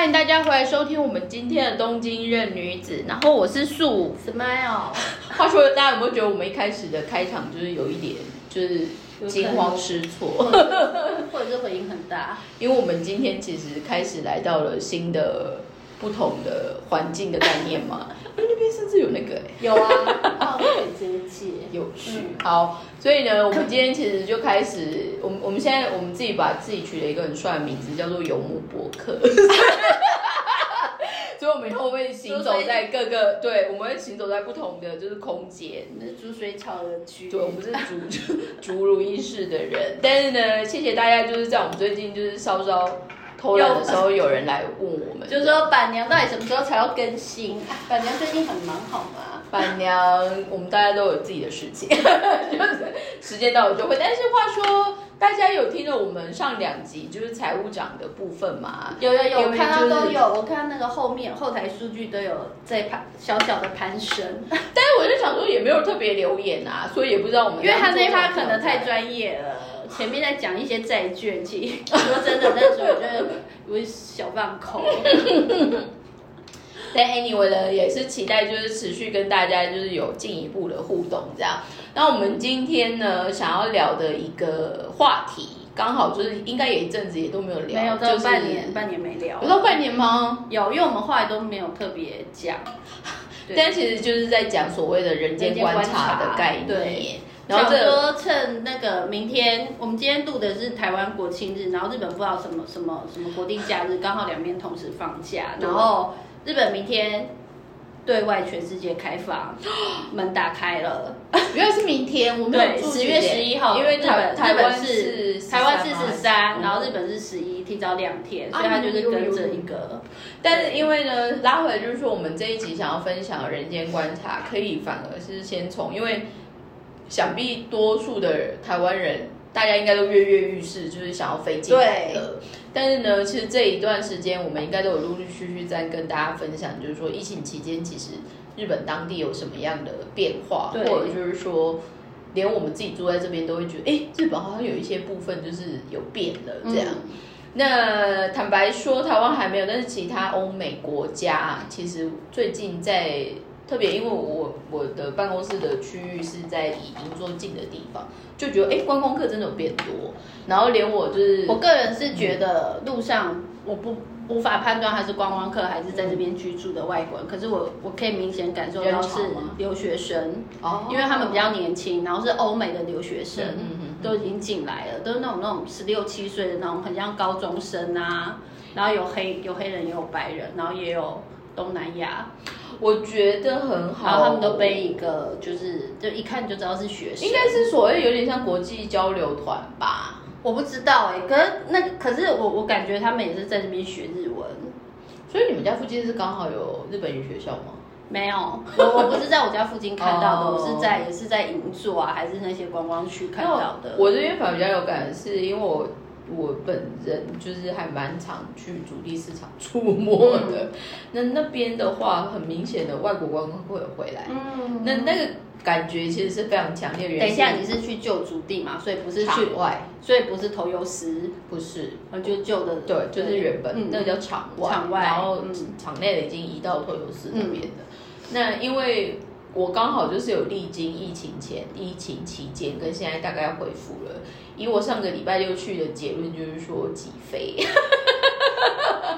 欢迎大家回来收听我们今天的东京任女子，然后我是素。Smile，话说，大家有没有觉得我们一开始的开场就是有一点就是惊慌失措？或者是回音很大，因为我们今天其实开始来到了新的不同的环境的概念嘛，因 为那边甚至有那个、欸、有啊，接借，有趣。嗯好，所以呢，我们今天其实就开始，我们我们现在我们自己把自己取了一个很帅的名字，叫做游牧博客。所以，我们以后会行走在各个，对，我们会行走在不同的就是空间。那是逐水草而居，对，我们是逐逐如意式的人，但是呢，谢谢大家，就是在我们最近就是稍稍偷懒的时候，有人来问我们，就是说板娘到底什么时候才要更新？啊板娘最近很忙，好吗？板娘，我们大家都有自己的事情，就是时间到了就会。但是话说，大家有听了我们上两集就是财务长的部分吗？有有有，我看到都有，我看到那个后面后台数据都有在攀小小的攀升，但是我就想说，也没有特别留言啊，所以也不知道我们因为他那一趴趴可能太专业了，前面在讲一些债券，其实说真的，那时候我觉得我会小放空。但 anyway 呢，也是期待就是持续跟大家就是有进一步的互动这样。那我们今天呢，想要聊的一个话题，刚好就是应该有一阵子也都没有聊，没有，到就是半年，半年没聊不。到半年吗？有，因为我们后来都没有特别讲。但其实就是在讲所谓的人间观察的概念对。然后这趁那个明天，我们今天度的是台湾国庆日，然后日本不知道什么什么什么国定假日，刚好两边同时放假，然后日本明天对外全世界开放，门打开了。原来是明天，我没有对，注十月十一号，因为日本台台湾是是台湾是13吗十三，嗯然后日本是十一，提早两天，啊所以它就是跟着一个。但是因为呢，拉回来就是说，我们这一集想要分享的人间观察，可以反而是先从，因为想必多数的台湾人，大家应该都跃跃欲试，就是想要飞进来了。但是呢，其实这一段时间，我们应该都有陆陆续续在跟大家分享，就是说疫情期间，其实日本当地有什么样的变化，或者就是说。连我们自己住在这边都会觉得，哎，日本好像有一些部分就是有变了这样。嗯那坦白说，台湾还没有，但是其他欧美国家其实最近在特别，因为我我的办公室的区域是在离银座近的地方，就觉得哎，观光客真的有变多，然后连我就是我个人是觉得路上我不无法判断他是观光客还是在这边居住的外国人，可是我我可以明显感受到是留学生，哦因为他们比较年轻，然后是欧美的留学生。嗯嗯嗯都已经进来了，都是那种那种十六七岁的那种，很像高中生啊。然后有黑有黑人，也有白人，然后也有东南亚，我觉得很好，然后他们都背一个，就是就一看就知道是学生。应该是所谓有点像国际交流团吧。我不知道哎、可是那可是我我感觉他们也是在这边学日文。所以你们家附近是刚好有日本语学校吗？没有，我我不是在我家附近看到的，哦我是在也是在银座啊，还是那些观光区看到的。我这边反而比较有感的是，因为我我本人就是还蛮常去主力市场出没嗯。的。那那边的话，很明显的外国观光会有回来，嗯。那那个感觉其实是非常强烈的。等一下，你是去旧主地嘛？所以不是去，场外，所以不是头油丝，不是。呃，就旧的，对，就是原本、嗯。那个叫场外，场外然后嗯。场内的已经移到头油石那边的。那因为我刚好就是有历经疫情前、疫情期间跟现在大概恢复了。以我上个礼拜六去的结论就是说挤飞，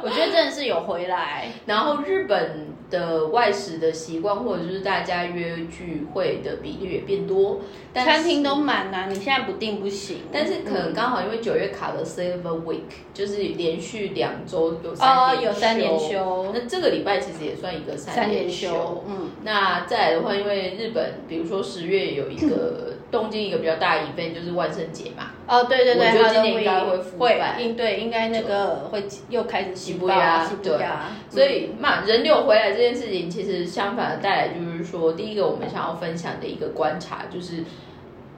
我觉得真的是有回来。然后日本的外食的习惯或者就是大家约聚会的比例也变多，但餐厅都满啊，你现在不订不行。但是可能刚好因为九月卡了 Silver Week，就是连续两周有哦有三连休那这个礼拜其实也算一个三三连休。休，嗯，那再来的话，因为日本比如说十月有一个东京一个比较大的 event 就是万圣节嘛，哦，对对对，我觉得今年应该会复会办。应对应该那个会又开始西起爆布亚西布对。亚，所以嘛，人流回来这件事情，其实相反的带来就是说，第一个我们想要分享的一个观察就是。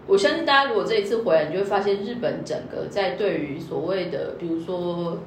我相信大家如果这一次回来，你就会发现日本整个在对于所谓的，比如说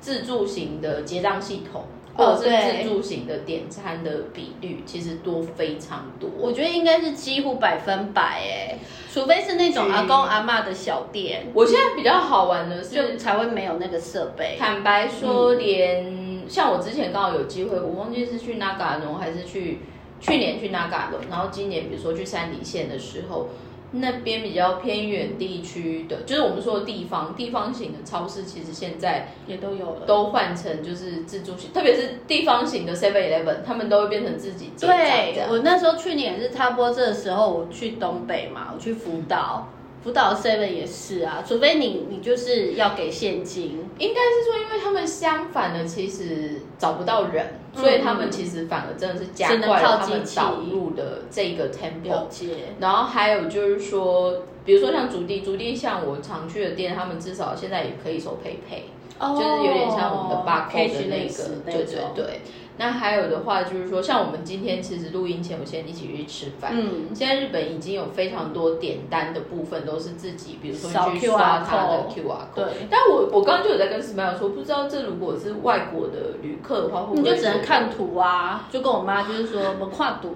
自助型的结账系统，或者是自助型的点餐的比率，其实多非常多。我觉得应该是几乎百分百哎，除非是那种阿公阿妈的小店，我现在比较好玩的是，就是才会没有那个设备。坦白说，连像我之前刚好有机会，我忘记是去纳嘎农还是去去年去纳嘎农，然后今年比如说去山梨县的时候。那边比较偏远地区的，就是我们说的地方地方型的超市，其实现在也都有了。都换成就是自助型，特别是地方型的 Seven Eleven，他们都会变成自己。对我那时候去年也是差不多这个时候，我去东北嘛，我去福岛，福岛 Seven 也是啊，除非你你就是要给现金，应该是说，因为他们相反的，其实找不到人，所以他们其实反而真的是加快了他们导入的这个。解。然后还有就是说，比如说像竹地，竹地像我常去的店，他们至少现在也可以收 PayPay，、就是有点像我们的 barcode 的那个，对对对。对。那还有的话就是说，像我们今天其实录音前，我先一起去吃饭。嗯，现在日本已经有非常多点单的部分都是自己，比如说你去刷它的 QR code。对，但我我刚刚就有在跟 Smile 说，不知道这如果是外国的旅客的话，会不会你就只能看图啊，就跟我妈就是说，我们跨图，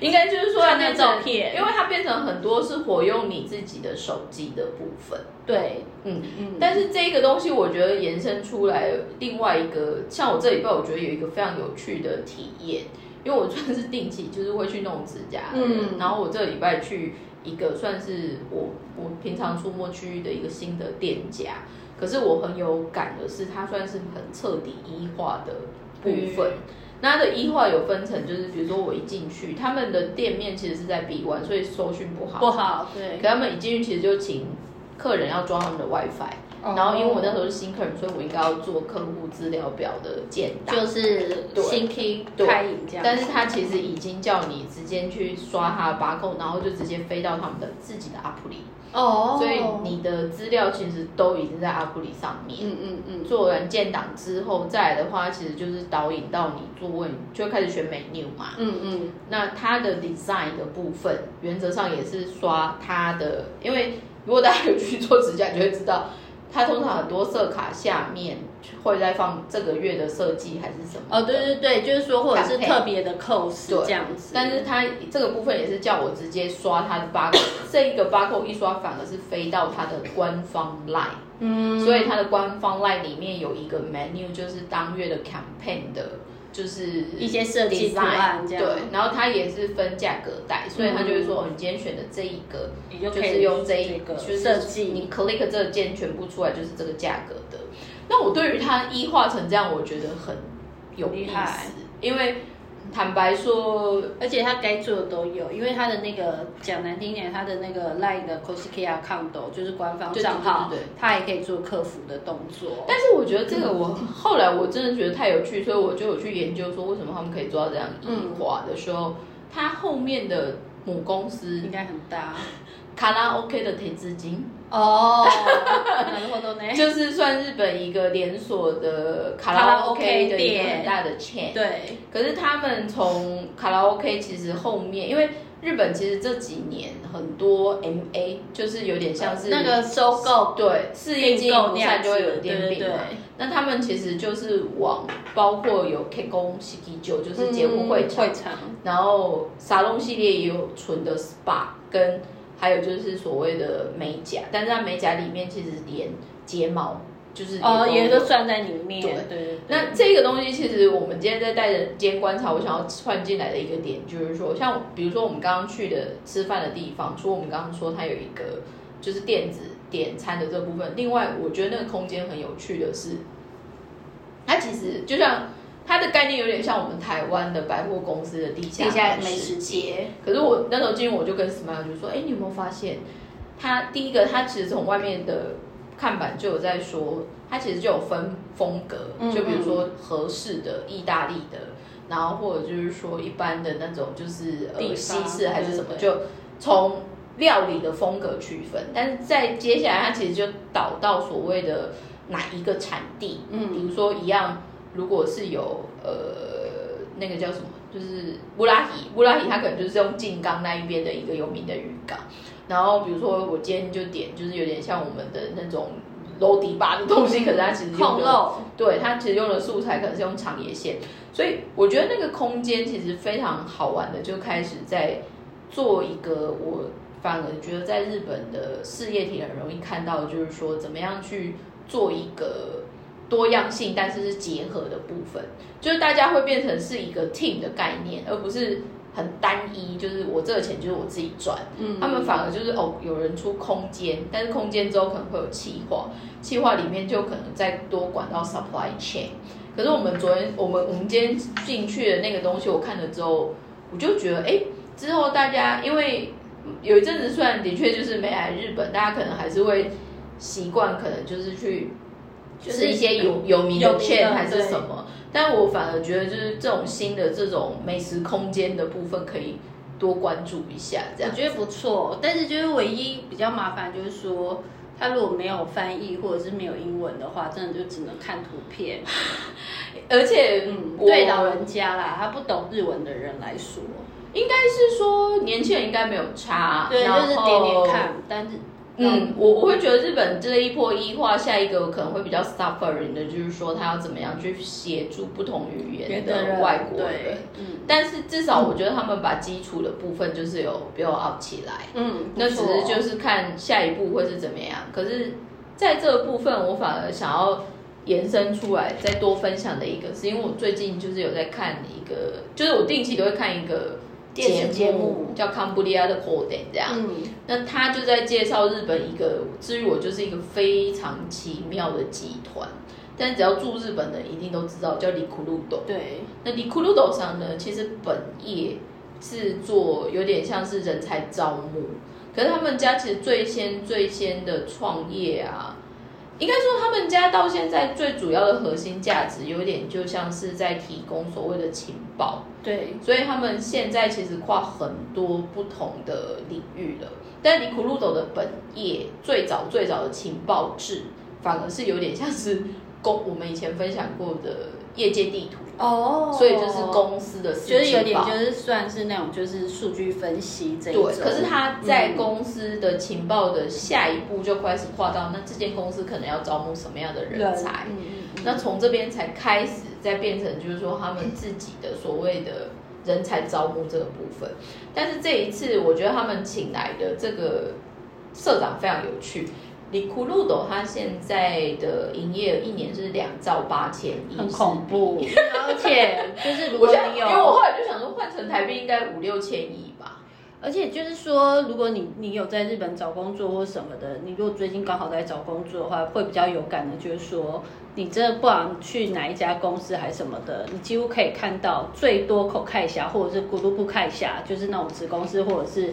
应该就是说看那照片。因为它变成很多是活用你自己的手机的部分。对，嗯，嗯，但是这个东西我觉得延伸出来另外一个，像我这礼拜我觉得有一个非常有趣的体验，因为我算是定期就是会去弄指甲，嗯。然后我这个礼拜去一个算是我我平常出没区域的一个新的店家，可是我很有感的是，它算是很彻底医化的部分。那它的医化有分成，就是比如说我一进去，他们的店面其实是在 B one，所以搜讯不好。不好，对可。他们一进去其实就请客人要装他们的 WiFi，、哦然后因为我那时候是新客人，所以我应该要做客户资料表的建档。就是新 K 对开影这样，但是他其实已经叫你直接去刷他的 barcode，然后就直接飞到他们的自己的 app 里，哦，所以你的资料其实都已经在 app 里上面。嗯嗯嗯，做完建档之后，再来的话，其实就是导引到你做问，就开始选 menu 嘛。嗯嗯，那它的 design 的部分，原则上也是刷它的，因为如果大家有去做指甲，你就会知道，它通常很多色卡下面会再放这个月的设计还是什么。哦，对。对对，就是说或者是特别的 cos 对这样子，但是它这个部分也是叫我直接刷它的 barcode，这一个 barcode 一刷反而是飞到它的官方 line，、嗯，所以它的官方 line 里面有一个 menu，就是当月的 campaign 的，就是一些设计图案这样，对，然后它也是分价格带，所以它就会说，哦，你今天选的这一个，就你就可以是用这一个就是设计，你 click 这个键全部出来就是这个价格的。那我对于它一化成这样，我觉得很有意思，因为坦白说，而且他该做的都有，因为他的那个讲难听点，他的那个 Line 的 Coskia account 就是官方账号对对对，他也可以做客服的动作。但是我觉得这个我后来我真的觉得太有趣，所以我就有去研究说为什么他们可以做到这样异化的时候，他后面的母公司应该很大卡拉 OK 的投资金。哦，なるほどね。就是算日本一个连锁的卡卡拉拉 OK OK 的一个店很大的 chain，对，可是他们从卡拉 OK 其实后面，因为日本其实这几年很多 MA 就是有点像是那个收购对事业经营不善就会有对对对兼并嘛。那他们其实就是往包括有 K 宫喜体酒，就是结婚会场，会场，然后沙龙系列也有纯的 SPA 跟 还有就是所谓的美甲，但是它美甲里面其实连睫毛就是哦，也都都算在里面。对对对对。那这个东西，其实我们今天在带人间观察，我想要串进来的一个点，就是说，像比如说我们刚刚去的吃饭的地方，除了我们刚刚说它有一个就是电子点餐的这部分，另外我觉得那个空间很有趣的是，它其实就像它的概念有点像我们台湾的百货公司的地下地下美美食食街。可是我那时候进入，我就跟 Smile 就说：“哎，你有没有发现，它第一个，它其实从外面的看板就有在说，它其实就有分风格，嗯就比如说合适的、意大利的，然后或者就是说一般的那种就是呃西式还是什么，就从料理的风格区分。但是在接下来，它其实就导到所谓的哪一个产地，嗯比如说一样，如果是有呃那个叫什么，就是乌拉提，乌拉提它可能就是用静冈那一边的一个有名的渔港，然后比如说我今天就点，就是有点像我们的那种楼底吧的东西，可是它其实用的，对，它其实用的素材可能是用长野线，所以我觉得那个空间其实非常好玩的，就开始在做一个我反而觉得在日本的事业体很容易看到，就是说怎么样去做一个多样性，但是是结合的部分，就是大家会变成是一个 team 的概念，而不是很单一，就是我这个钱就是我自己赚。嗯他们反而就是哦，有人出空间，但是空间之后可能会有企划，企划里面就可能再多管到 supply chain。可是我们昨天，我们我们今天进去的那个东西，我看了之后，我就觉得，哎，之后大家因为有一阵子，虽然的确就是没来日本，大家可能还是会习惯，可能就是去就是一些有有名的有名的 chain 还是什么。但我反而觉得，就是这种新的这种美食空间的部分，可以多关注一下，这样。我觉得不错，但是就是唯一比较麻烦就是说，他如果没有翻译或者是没有英文的话，真的就只能看图片。而且，嗯，对老人家啦，他不懂日文的人来说，应该是说年轻人应该没有差，对，然就是点点看，但是嗯，我我会觉得日本这一波一化，下一个可能会比较 suffering 的，就是说他要怎么样去协助不同语言的外国人对。，嗯但是至少我觉得他们把基础的部分就是有 build up 起来，嗯，那只是就是看下一步会是怎么样。可是在这个部分，我反而想要延伸出来再多分享的一个，是因为我最近就是有在看一个，就是我定期都会看一个电视节目叫《康布利亚的 c o d e 这样。嗯，那他就在介绍日本一个，至于我就是一个非常奇妙的集团，但只要住日本的一定都知道，叫里库鲁斗。对，那里库鲁斗上呢，其实本业是做有点像是人才招募，可是他们家其实最先最先的创业啊，应该说他们家到现在最主要的核心价值，有点就像是在提供所谓的情报。对，所以他们现在其实跨很多不同的领域了。但尼库鲁斗的本业最早最早的情报制，反而是有点像是公我们以前分享过的业界地图，哦所以就是公司的私就是有点就是算是那种就是数据分析这一种，对，可是他在嗯公司的情报的下一步就开始跨到，那这间公司可能要招募什么样的人才？嗯那从这边才开始，再变成就是说他们自己的所谓的人才招募这个部分。但是这一次，我觉得他们请来的这个社长非常有趣。里库路斗他现在的营业额一年是两兆八千亿，很恐怖，而且就是如果你有因为我有后来就想说，换成台币应该五六千亿吧。而且就是说，如果你你有在日本找工作或什么的，你如果最近刚好在找工作的话，会比较有感的，就是说，你真的不管去哪一家公司还是什么的，你几乎可以看到最多口开下或者是咕噜布开下，就是那种子公司或者是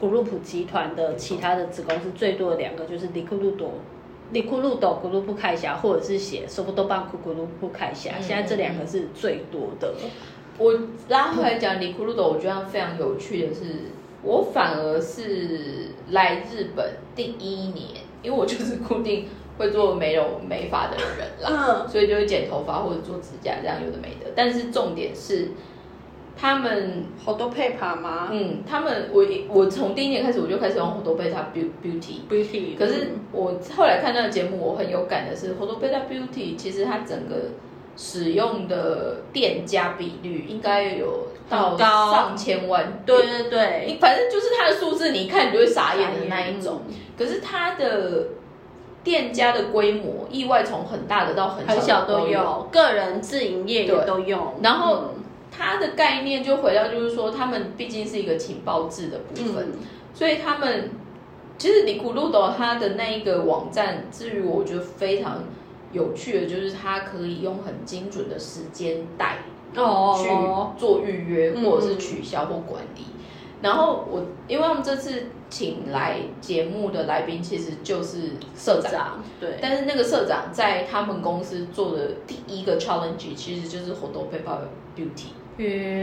咕噜普集团的其他的子公司最多的两个就是里库鲁多。里库鲁多咕鲁布开下，或者是写索布多邦库咕鲁布开下，嗯现在这两个是最多的。我拉回来讲里库鲁多，我觉得非常有趣的是，我反而是来日本第一年，因为我就是固定会做美容美发的人啦，嗯，所以就会剪头发或者做指甲这样有的没的。但是重点是，他们好多配法吗嗯，他们我我从第一年开始我就开始用红豆贝塔 beauty。？Beauty，可是我后来看那个节目，我很有感的是 t o Beta Beauty，其实它整个使用的店家比率应该有到上千万。对对对，你反正就是它的数字，你一看你就会傻眼的那一种。可是它的店家的规模，意外从很大的到很很小都有。个人自营业也都有。然后嗯它的概念就回到就是说，他们毕竟是一个情报制的部分，嗯，所以他们其实里古路斗他的那一个网站，至于我觉得非常有趣的，就是它可以用很精准的时间带哦。去做预约，嗯或者是取消或管理。然后我因为他们这次请来节目的来宾其实就是社长，长对，但是那个社长在他们公司做的第一个 challenge 其实就是 Hodo Paper Beauty。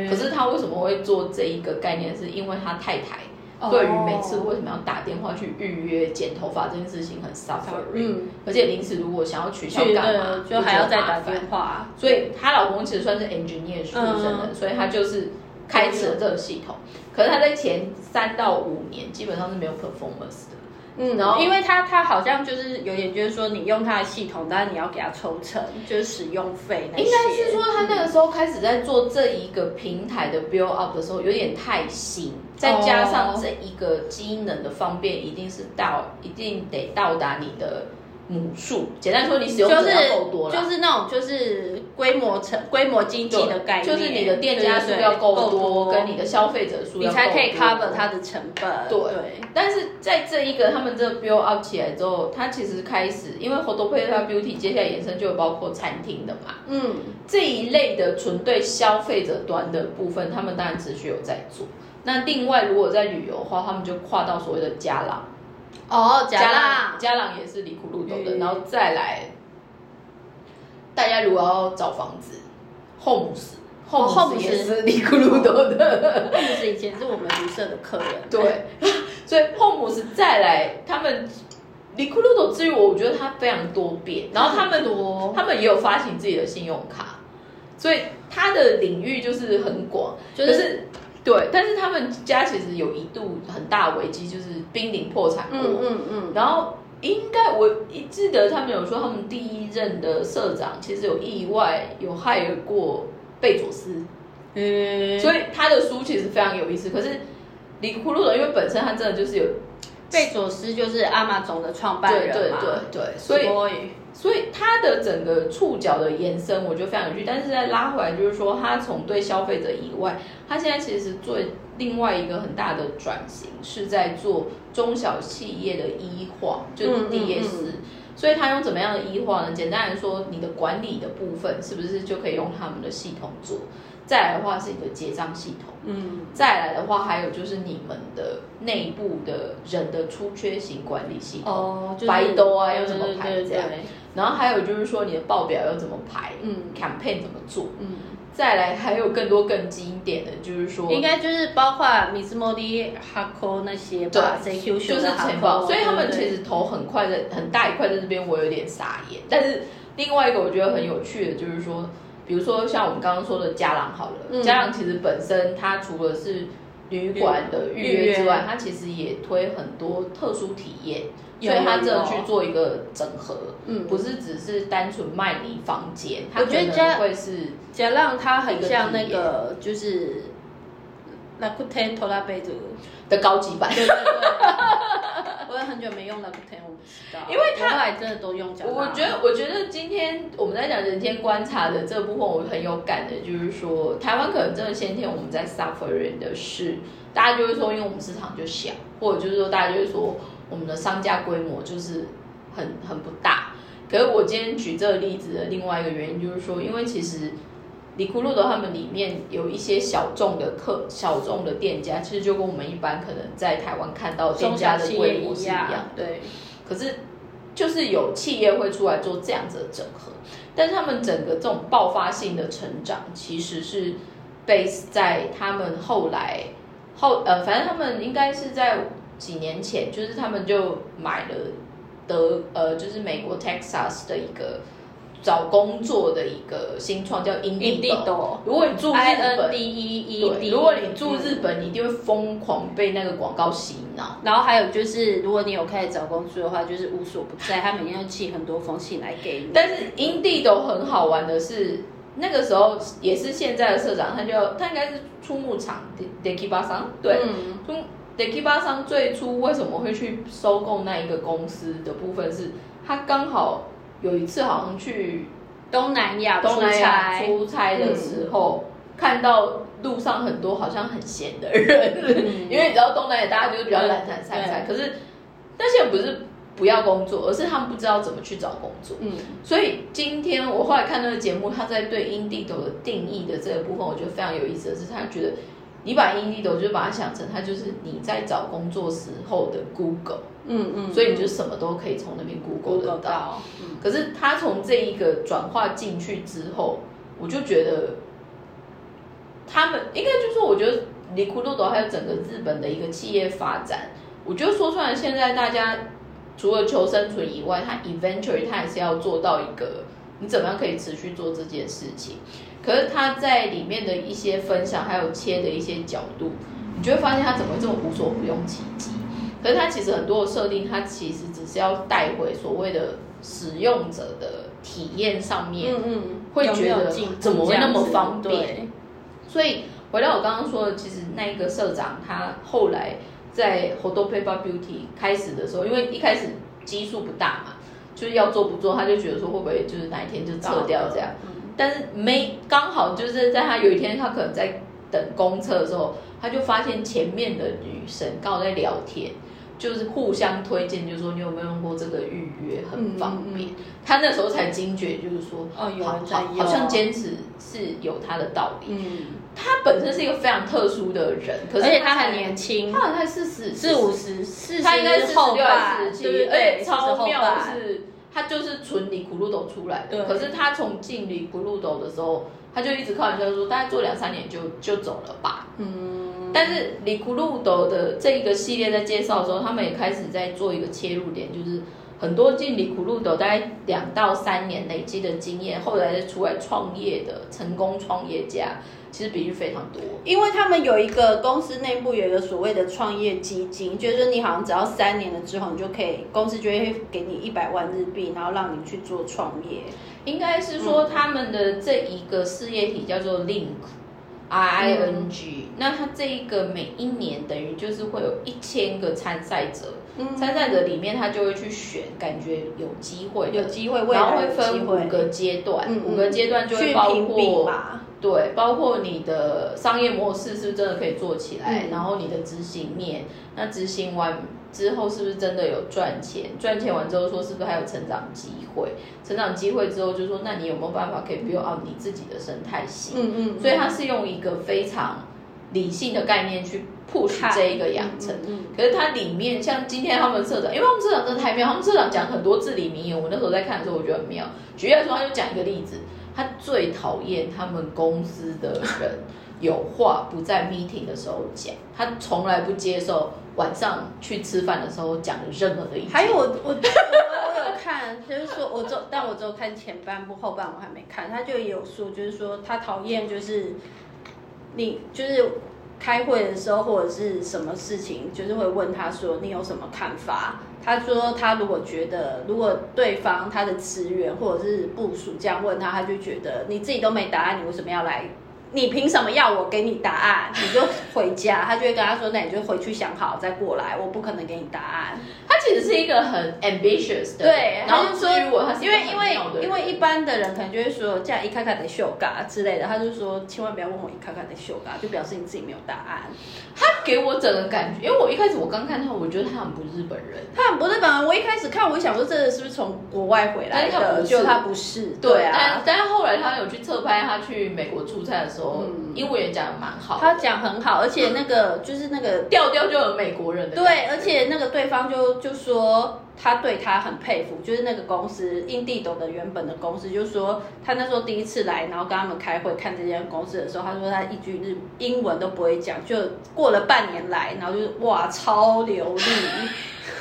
可可是他为什么会做这一个概念？是因为他太太哦对于每次为什么要打电话去预约剪头发这件事情很 suffering，、嗯，而且临时如果想要取消干嘛，就还要再打电话。所以她老公其实算是 engineer 出身的，嗯所以他就是开启了这个系统。可是他在前三到五年基本上是没有 performance 的，嗯，然后因为它它好像就是有点就是说你用它的系统，但是你要给它抽成，就是使用费那些。应该是说他那个时候开始在做这一个平台的 build up 的时候，有点太新，再加上这一个机能的方便，一定是到一定得到达你的母数。简单说，你使用就者要够多是就是那种就是规模成规模经济的概念，就是你的店家数要够够多，跟你的消费者数你才可以 cover 它的成本。对对，但是在这一个他们这 build up 起来之后，它其实开始，因为 h o t o p e t a Beauty 接下来延伸就有包括餐厅的嘛，嗯，这一类的纯对消费者端的部分，他们当然持续有在做。那另外，如果在旅游的话，他们就跨到所谓的家朗，哦，假家啦，家朗也是里库路斗的，嗯。然后再来，大家如果要找房子，homes。哦 homes Homes 也是里库路斗的，那是以前是我们旅社的客人，对，所以 homes 再来，他们里库路斗至于我，我觉得他非常多变，然后他们多，他们也有发行自己的信用卡，所以他的领域就是很广，就是对，但是他们家其实有一度很大危机，就是濒临破产过，嗯嗯嗯，然后应该我一记得他们有说，他们第一任的社长其实有意外有害过贝佐斯，嗯，所以他的书其实非常有意思。可是里库路的，因为本身他真的就是有贝佐斯就是阿玛总的创办对对人嘛，对对，所以所以所以它的整个触角的延伸，我觉得非常有趣。但是再拉回来，就是说，它从对消费者以外，它现在其实做另外一个很大的转型，是在做中小企业的医化，就是嗯嗯 DS。嗯所以它用怎么样的医化呢？简单来说，你的管理的部分是不是就可以用他们的系统做？再来的话是你的结账系统。嗯，再来的话，还有就是你们的内部的人的出缺型管理系统。哦，就是白兜啊对要怎么对排这样对对然后还有就是说你的报表要怎么排，嗯，campaign 怎么做，嗯，再来还有更多更经典的，就是说应该就是包括 Miss Modi、哈扣那些吧，CQ 就是秀的哈钱包，所以他们其实投很快的很大一块在这边，我有点傻眼。但是另外一个我觉得很有趣的，就是说，比如说像我们刚刚说的家朗好了，嗯。家朗其实本身它除了是旅馆的预约之外，它其实也推很多特殊体验，有所以他真的有有去做一个整合。嗯，不是只是单纯卖你房间，我觉得会是加浪它很像那个就是。Rakuten t o l a b e 的高级版。对对对，我也很久没用 Rakuten，我不知道，因为它我后来真的都用加浪。我觉得，我觉得今天我们在讲人间观察的这部分，我很有感的，就是说台湾可能真的先天我们在 suffering 的是，大家就会说，因为我们市场就小，或者就是说大家就会说我们的商家规模就是很很不大。可是我今天举这个例子的另外一个原因就是说，因为其实里库路的他们里面有一些小众的客、小众的店家，其实就跟我们一般可能在台湾看到店家的规模是一样样，对，可是就是有企业会出来做这样子的整合，但是他们整个这种爆发性的成长，其实是 base 在他们后来后呃，反正他们应该是在几年前，就是他们就买了德呃，就是美国 Texas 的一个找工作的一个新创叫 Indeed。如果你住日本 E 如果你住日本，你一定会疯狂被那个广告洗脑。然后还有就是，如果你有开始找工作的话，就是无所不在，他每天要寄很多封信来给你。但是 Indeed 都很好玩的是，那个时候也是现在的社长，他就他应该是出牧场 d e k i 巴桑，对，嗯，e k i 巴桑最初为什么会去收购那一个公司的部分是，他刚好有一次好像去东南亚东南亚出差。出差的时候，看到路上很多好像很闲的人，嗯。因为你知道东南亚大家就是比较懒散散散，可是那些人不是不要工作，而是他们不知道怎么去找工作。嗯，所以今天我后来看那个节目，他在对 Indeed 的定义的这个部分，我觉得非常有意思的是，他觉得你把 Indeed 就把它想成它就是你在找工作时候的 Google，嗯嗯，所以你就什么都可以从那边 Google 得到。可是他从这一个转化进去之后，我就觉得他们应该就是说，我觉得里库多多还有整个日本的一个企业发展，我觉得说出来，现在大家除了求生存以外，他 eventually 他还是要做到一个你怎么样可以持续做这件事情。可是他在里面的一些分享，还有切的一些角度，你就会发现他怎么会这么无所不用其极。可是他其实很多的设定，他其实只是要带回所谓的使用者的体验上面，嗯嗯，会觉得怎么会那么方便对所以回到我刚刚说的，其实那一个社长他后来在 h o d o Paper Beauty 开始的时候，因为一开始基数不大嘛，就是要做不做，他就觉得说会不会就是哪一天就撤掉这样。嗯但是没刚好就是在他有一天，他可能在等公车的时候，他就发现前面的女生刚好在聊天，就是互相推荐，就说你有没有用过这个预约，很方便。嗯他那时候才惊觉，就是说，哦有好人在用。好好像坚持是有他的道理。嗯，他本身是一个非常特殊的人，可是他才很年轻。他，好像才四十四五十，四十他应该是后六吧还是四十七，对对而且对，超妙的是，是，他就是纯里苦路斗出来的。可是他从进里苦路斗的时候，他就一直开玩笑说，大概做两三年就就走了吧。嗯，但是里苦路斗的这一个系列在介绍的时候，他们也开始在做一个切入点，就是很多进里苦路斗大概两到三年累积的经验，后来再出来创业的成功创业家，其实比例非常多。因为他们有一个公司内部有一个所谓的创业基金，就是说你好像只要三年了之后，你就可以公司就会给你一百万日币，然后让你去做创业。应该是说他们的这一个事业体叫做 Link。I N G，、那他这一个每一年等于就是会有一千个参赛者，嗯参赛者里面他就会去选感觉有机会，有机会，未然后会分五个阶段，五个阶段就会去包括嘛。对，包括你的商业模式是不是真的可以做起来，嗯然后你的执行面，那执行完之后是不是真的有赚钱？赚钱完之后说是不是还有成长机会？成长机会之后就说，那你有没有办法可以 build out 你自己的生态系？嗯嗯，所以它是用一个非常理性的概念去 push 看这一个养成。嗯嗯可是它里面像今天他们社长，因为他们社长真的太妙，他们社长讲很多至理名言，我那时候在看的时候我觉得很妙。举例来说，他就讲一个例子，他最讨厌他们公司的人有话不在 meeting 的时候讲，他从来不接受晚上去吃饭的时候讲的任何的意见。还有我我 我有看，就是说我只但我只有看前半部，后半我还没看。他就有说，就是说他讨厌就是你就是开会的时候或者是什么事情，就是会问他说你有什么看法。他说他如果觉得如果对方他的职员或者是部署这样问他，他就觉得你自己都没答案，你为什么要来？你凭什么要我给你答案？你就回家。他就会跟他说，那你就回去想好再过来，我不可能给你答案。他其实是一个很 ambitious 的，对，然后他就说，如果他是因为因为因为一般的人可能就会说，这样一看看的秀嘎之类的，他就说千万不要问我一看看的秀嘎，就表示你自己没有答案。他给我整个感觉，因为我一开始我刚看他，我觉得他很不日本人。他很不日本人，我一开始看我就想说，这个是不是从国外回来的？但是他不是结果他不是，对啊但是后来他有去侧拍，他去美国出差的时候，嗯。英文也讲的蛮好，他讲很好，而且那个就是那个调调就有美国人的。对，而且那个对方就就说他对他很佩服，就是那个公司印地斗的原本的公司，就是说他那时候第一次来，然后跟他们开会看这间公司的时候，他说他一句日英文都不会讲，就过了半年来，然后就是哇超流利，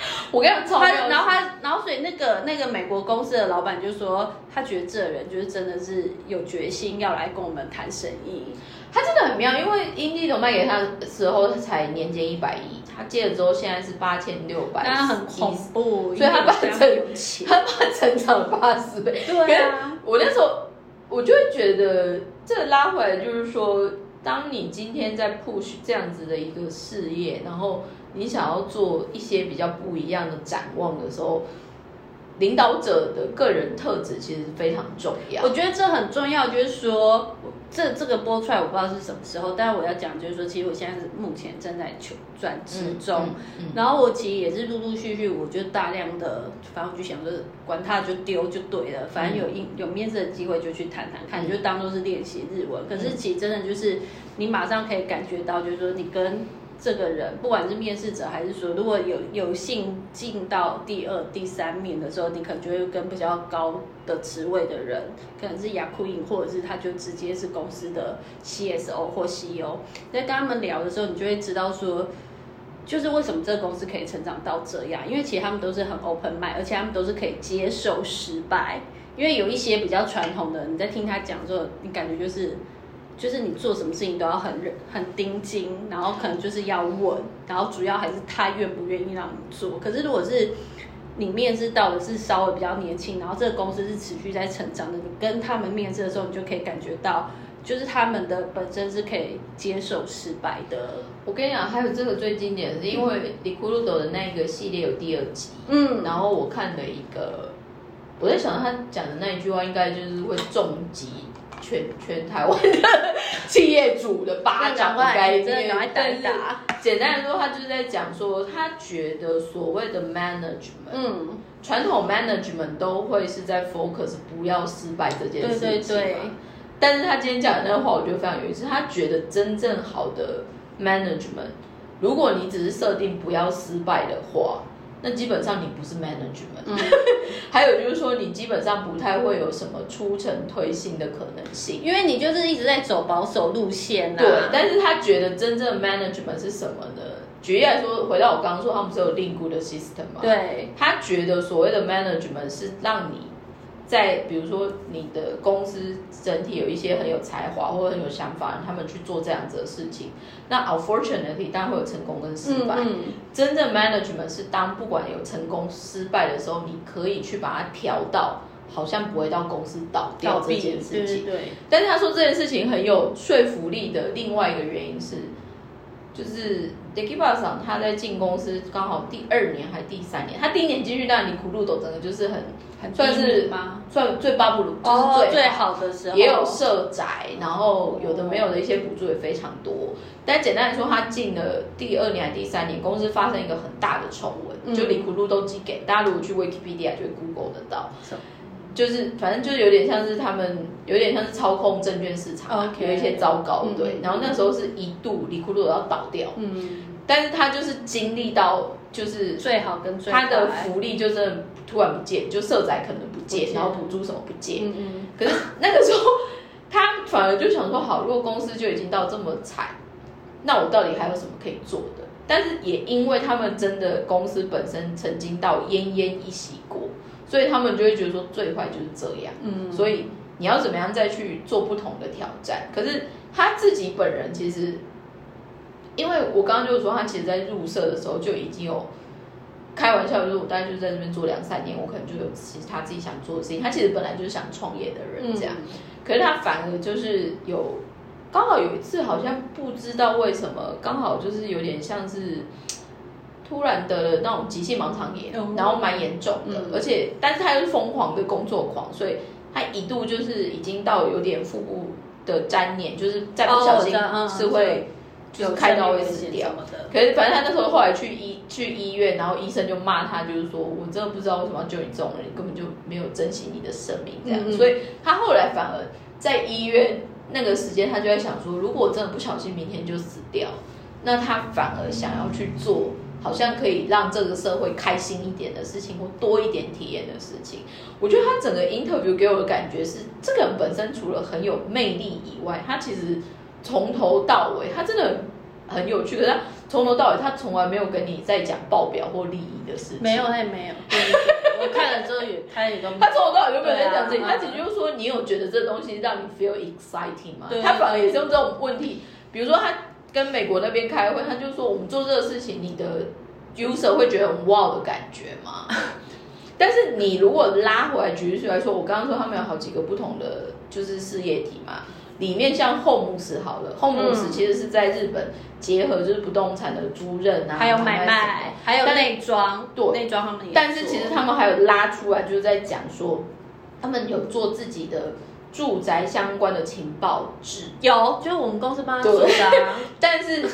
我跟你讲，他妙然后他然后所以那个那个美国公司的老板就说，他觉得这人就是真的是有决心要来跟我们谈生意，他真的很妙，因为英地斗卖给他的时候他才年间一百亿，他借了之后现在是八千六百，但他很恐怖，所以他把因为这，他把成长了八十倍。对啊。我那时候我就会觉得，这拉回来就是说，当你今天在 push 这样子的一个事业，然后你想要做一些比较不一样的展望的时候，领导者的个人特质其实非常重要。我。觉得这很重要，就是说，这这个播出来我不知道是什么时候，但是我要讲就是说，其实我现在是目前正在求转职中，嗯嗯然后我其实也是陆陆续续，我就大量的，反正我就想说，管他就丢就对了，反正有应有面试的机会就去谈谈看，嗯。就当做是练习日文。可是其实真的就是你马上可以感觉到，就是说你跟这个人，不管是面试者还是说，如果有有幸进到第二、第三面的时候，你可能就会跟比较高的职位的人，可能是雅库印，或者是他就直接是公司的 CSO 或 CEO，在跟他们聊的时候，你就会知道说。就是为什么这个公司可以成长到这样，因为其实他们都是很 open mind，而且他们都是可以接受失败。因为有一些比较传统的，你在听他讲之后，你感觉就是就是你做什么事情都要很认很盯紧，然后可能就是要问，然后主要还是他愿不愿意让你做。可是如果是你面试到的是稍微比较年轻，然后这个公司是持续在成长的，你跟他们面试的时候，你就可以感觉到，就是他们的本身是可以接受失败的。我跟你讲，还有这个最经典的是，因为李库鲁斗的那个系列有第二集，嗯，然后我看了一个，我在想他讲的那一句话，应该就是会重击全全台湾的企业主的巴掌的概念，但是简单来说，他就是在讲说，他觉得所谓的 management，嗯，传统 management 都会是在 focus 不要失败这件事情对对。对但是他今天讲的那个话，我觉得非常有意思。他觉得真正好的 management，如果你只是设定不要失败的话，那基本上你不是 management。嗯 还有就是说，你基本上不太会有什么出城推新的可能性。因为你就是一直在走保守路线呐、对，但是他觉得真正的 management 是什么呢？举例来说，回到我刚刚说，他们是有 link good 的 system 嘛？对，他觉得所谓的 management 是让你在比如说你的公司整体有一些很有才华或者很有想法，他们去做这样子的事情。那 unfortunately 当然会有成功跟失败。嗯真正 management 是当不管有成功失败的时候，你可以去把它调到好像不会到公司倒掉这，件事情。对对对，但是他说这件事情很有说服力的另外一个原因是，就是 Dicky b a 上他在进公司刚好第二年还第三年，他第一年进去，当然你苦路斗整个就是很很算是吗？算最巴布鲁，就是哦，最最好的时候也有社宅，然后有的没有的一些补助也非常多。但简单来说，他进了第二年还第三年，公司发生一个很大的丑闻，嗯就李苦路都寄给大家，如果去 Wikipedia 就会 Google 得到。就是反正就是有点像是他们有点像是操控证券市场有一些糟糕嗯。对，然后那时候是一度李库路要倒掉，嗯，但是他就是经历到就是最好跟最他的坏福利就真的突然不见，就社宅可能不见，然后补助什么不见，嗯嗯，可是那个时候，他反而就想说，好，如果公司就已经到这么惨，那我到底还有什么可以做的？但是也因为他们真的公司本身曾经到奄奄一息过，所以他们就会觉得说，最坏就是这样。嗯所以你要怎么样再去做不同的挑战？可是他自己本人其实，因为我刚刚就是说，他其实在入社的时候就已经有开玩笑，就是我大概就在这边做两三年，我可能就有其实他自己想做的事情。他其实本来就是想创业的人，这样。可是他反而就是有，刚好有一次好像不知道为什么，刚好就是有点像是突然得了那种急性盲肠炎，哦然后蛮严重的，嗯。而且但是他又是疯狂的工作狂，所以他一度就是已经到有点腹部的粘连，就是再不小心是会就是开刀会死掉。可是反正他那时候后来去医去医院，然后医生就骂他，就是说我真的不知道为什么要救你这种人，你根本就没有珍惜你的生命这样。所以他后来反而在医院那个时间，他就在想说，如果我真的不小心明天就死掉，那他反而想要去做。好像可以让这个社会开心一点的事情，或多一点体验的事情。我觉得他整个 interview 给我的感觉是，这个人本身除了很有魅力以外，他其实从头到尾，他真的很有趣。可是他从头到尾，他从来没有跟你在讲报表或利益的事情。没有，他也没有。我看了之后也，他也都他从头到尾就没有在讲这个，对啊他只就是说，你有觉得这东西让你 feel exciting 吗对？他反而也是用这种问题，比如说他跟美国那边开会，他就说我们做这个事情，你的 user 会觉得很 wow 的感觉吗？但是你如果拉回来，举例来说，我刚刚说他们有好几个不同的就是事业体嘛，里面像 Homes 好了，Homes 嗯其实是在日本结合就是不动产的租赁啊，还有买卖，还有但内装，对内装他们也。但是其实他们还有拉出来，就是在讲说，他们有做自己的住宅相关的情报制，有，就是我们公司帮他做的啊。但是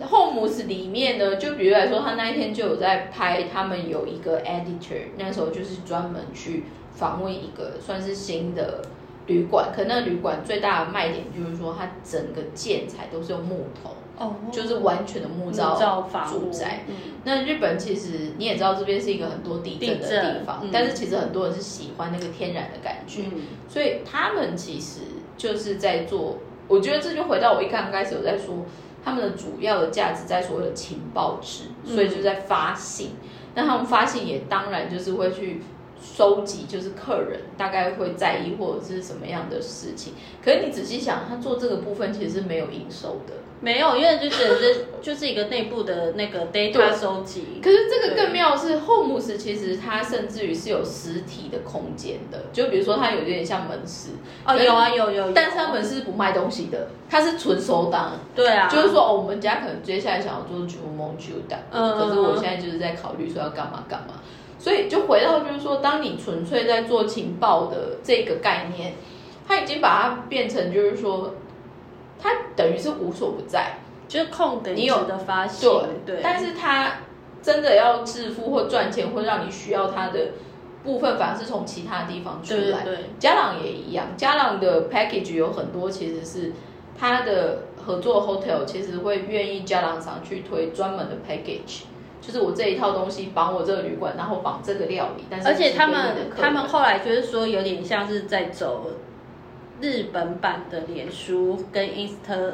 Homes 里面呢，就比如来说，他那一天就有在拍，他们有一个 editor，那时候就是专门去访问一个算是新的旅馆，可那个旅馆最大的卖点就是说，它整个建材都是用木头，哦，就是完全的木木造住宅。嗯那日本其实你也知道，这边是一个很多地震的地方，嗯但是其实很多人是喜欢那个天然的感觉，嗯所以他们其实就是在做。我觉得这就回到我一刚开始有在说，他们的主要的价值在所谓的情报值，嗯所以就在发信。那他们发信也当然就是会去收集，就是客人大概会在意或者是什么样的事情。可是你仔细想，他做这个部分其实是没有营收的。没有，因为就只是 就是一个内部的那个 data 收集。可是这个更妙的是，Homes 其实它甚至于是有实体的空间的，就比如说它有点像门市哦，有啊有有，但是它门市是不卖东西的，它是纯收单。对啊，就是说哦，我们家可能接下来想要做全部蒙旧的，嗯，可是我现在就是在考虑说要干嘛干嘛，所以就回到就是说，当你纯粹在做情报的这个概念，他已经把它变成就是说。它等于是无所不在，就是空的你有的发现，对，但是它真的要致富或赚钱或让你需要它的部分，反而是从其他地方出来。对，嘉朗也一样，嘉朗的 package 有很多其实是他的合作 hotel 其实会愿意嘉朗上去推专门的 package，就是我这一套东西绑我这个旅馆，然后绑这个料理，但是而且他们他们后来就是说有点像是在走。日本版的脸书跟 Insta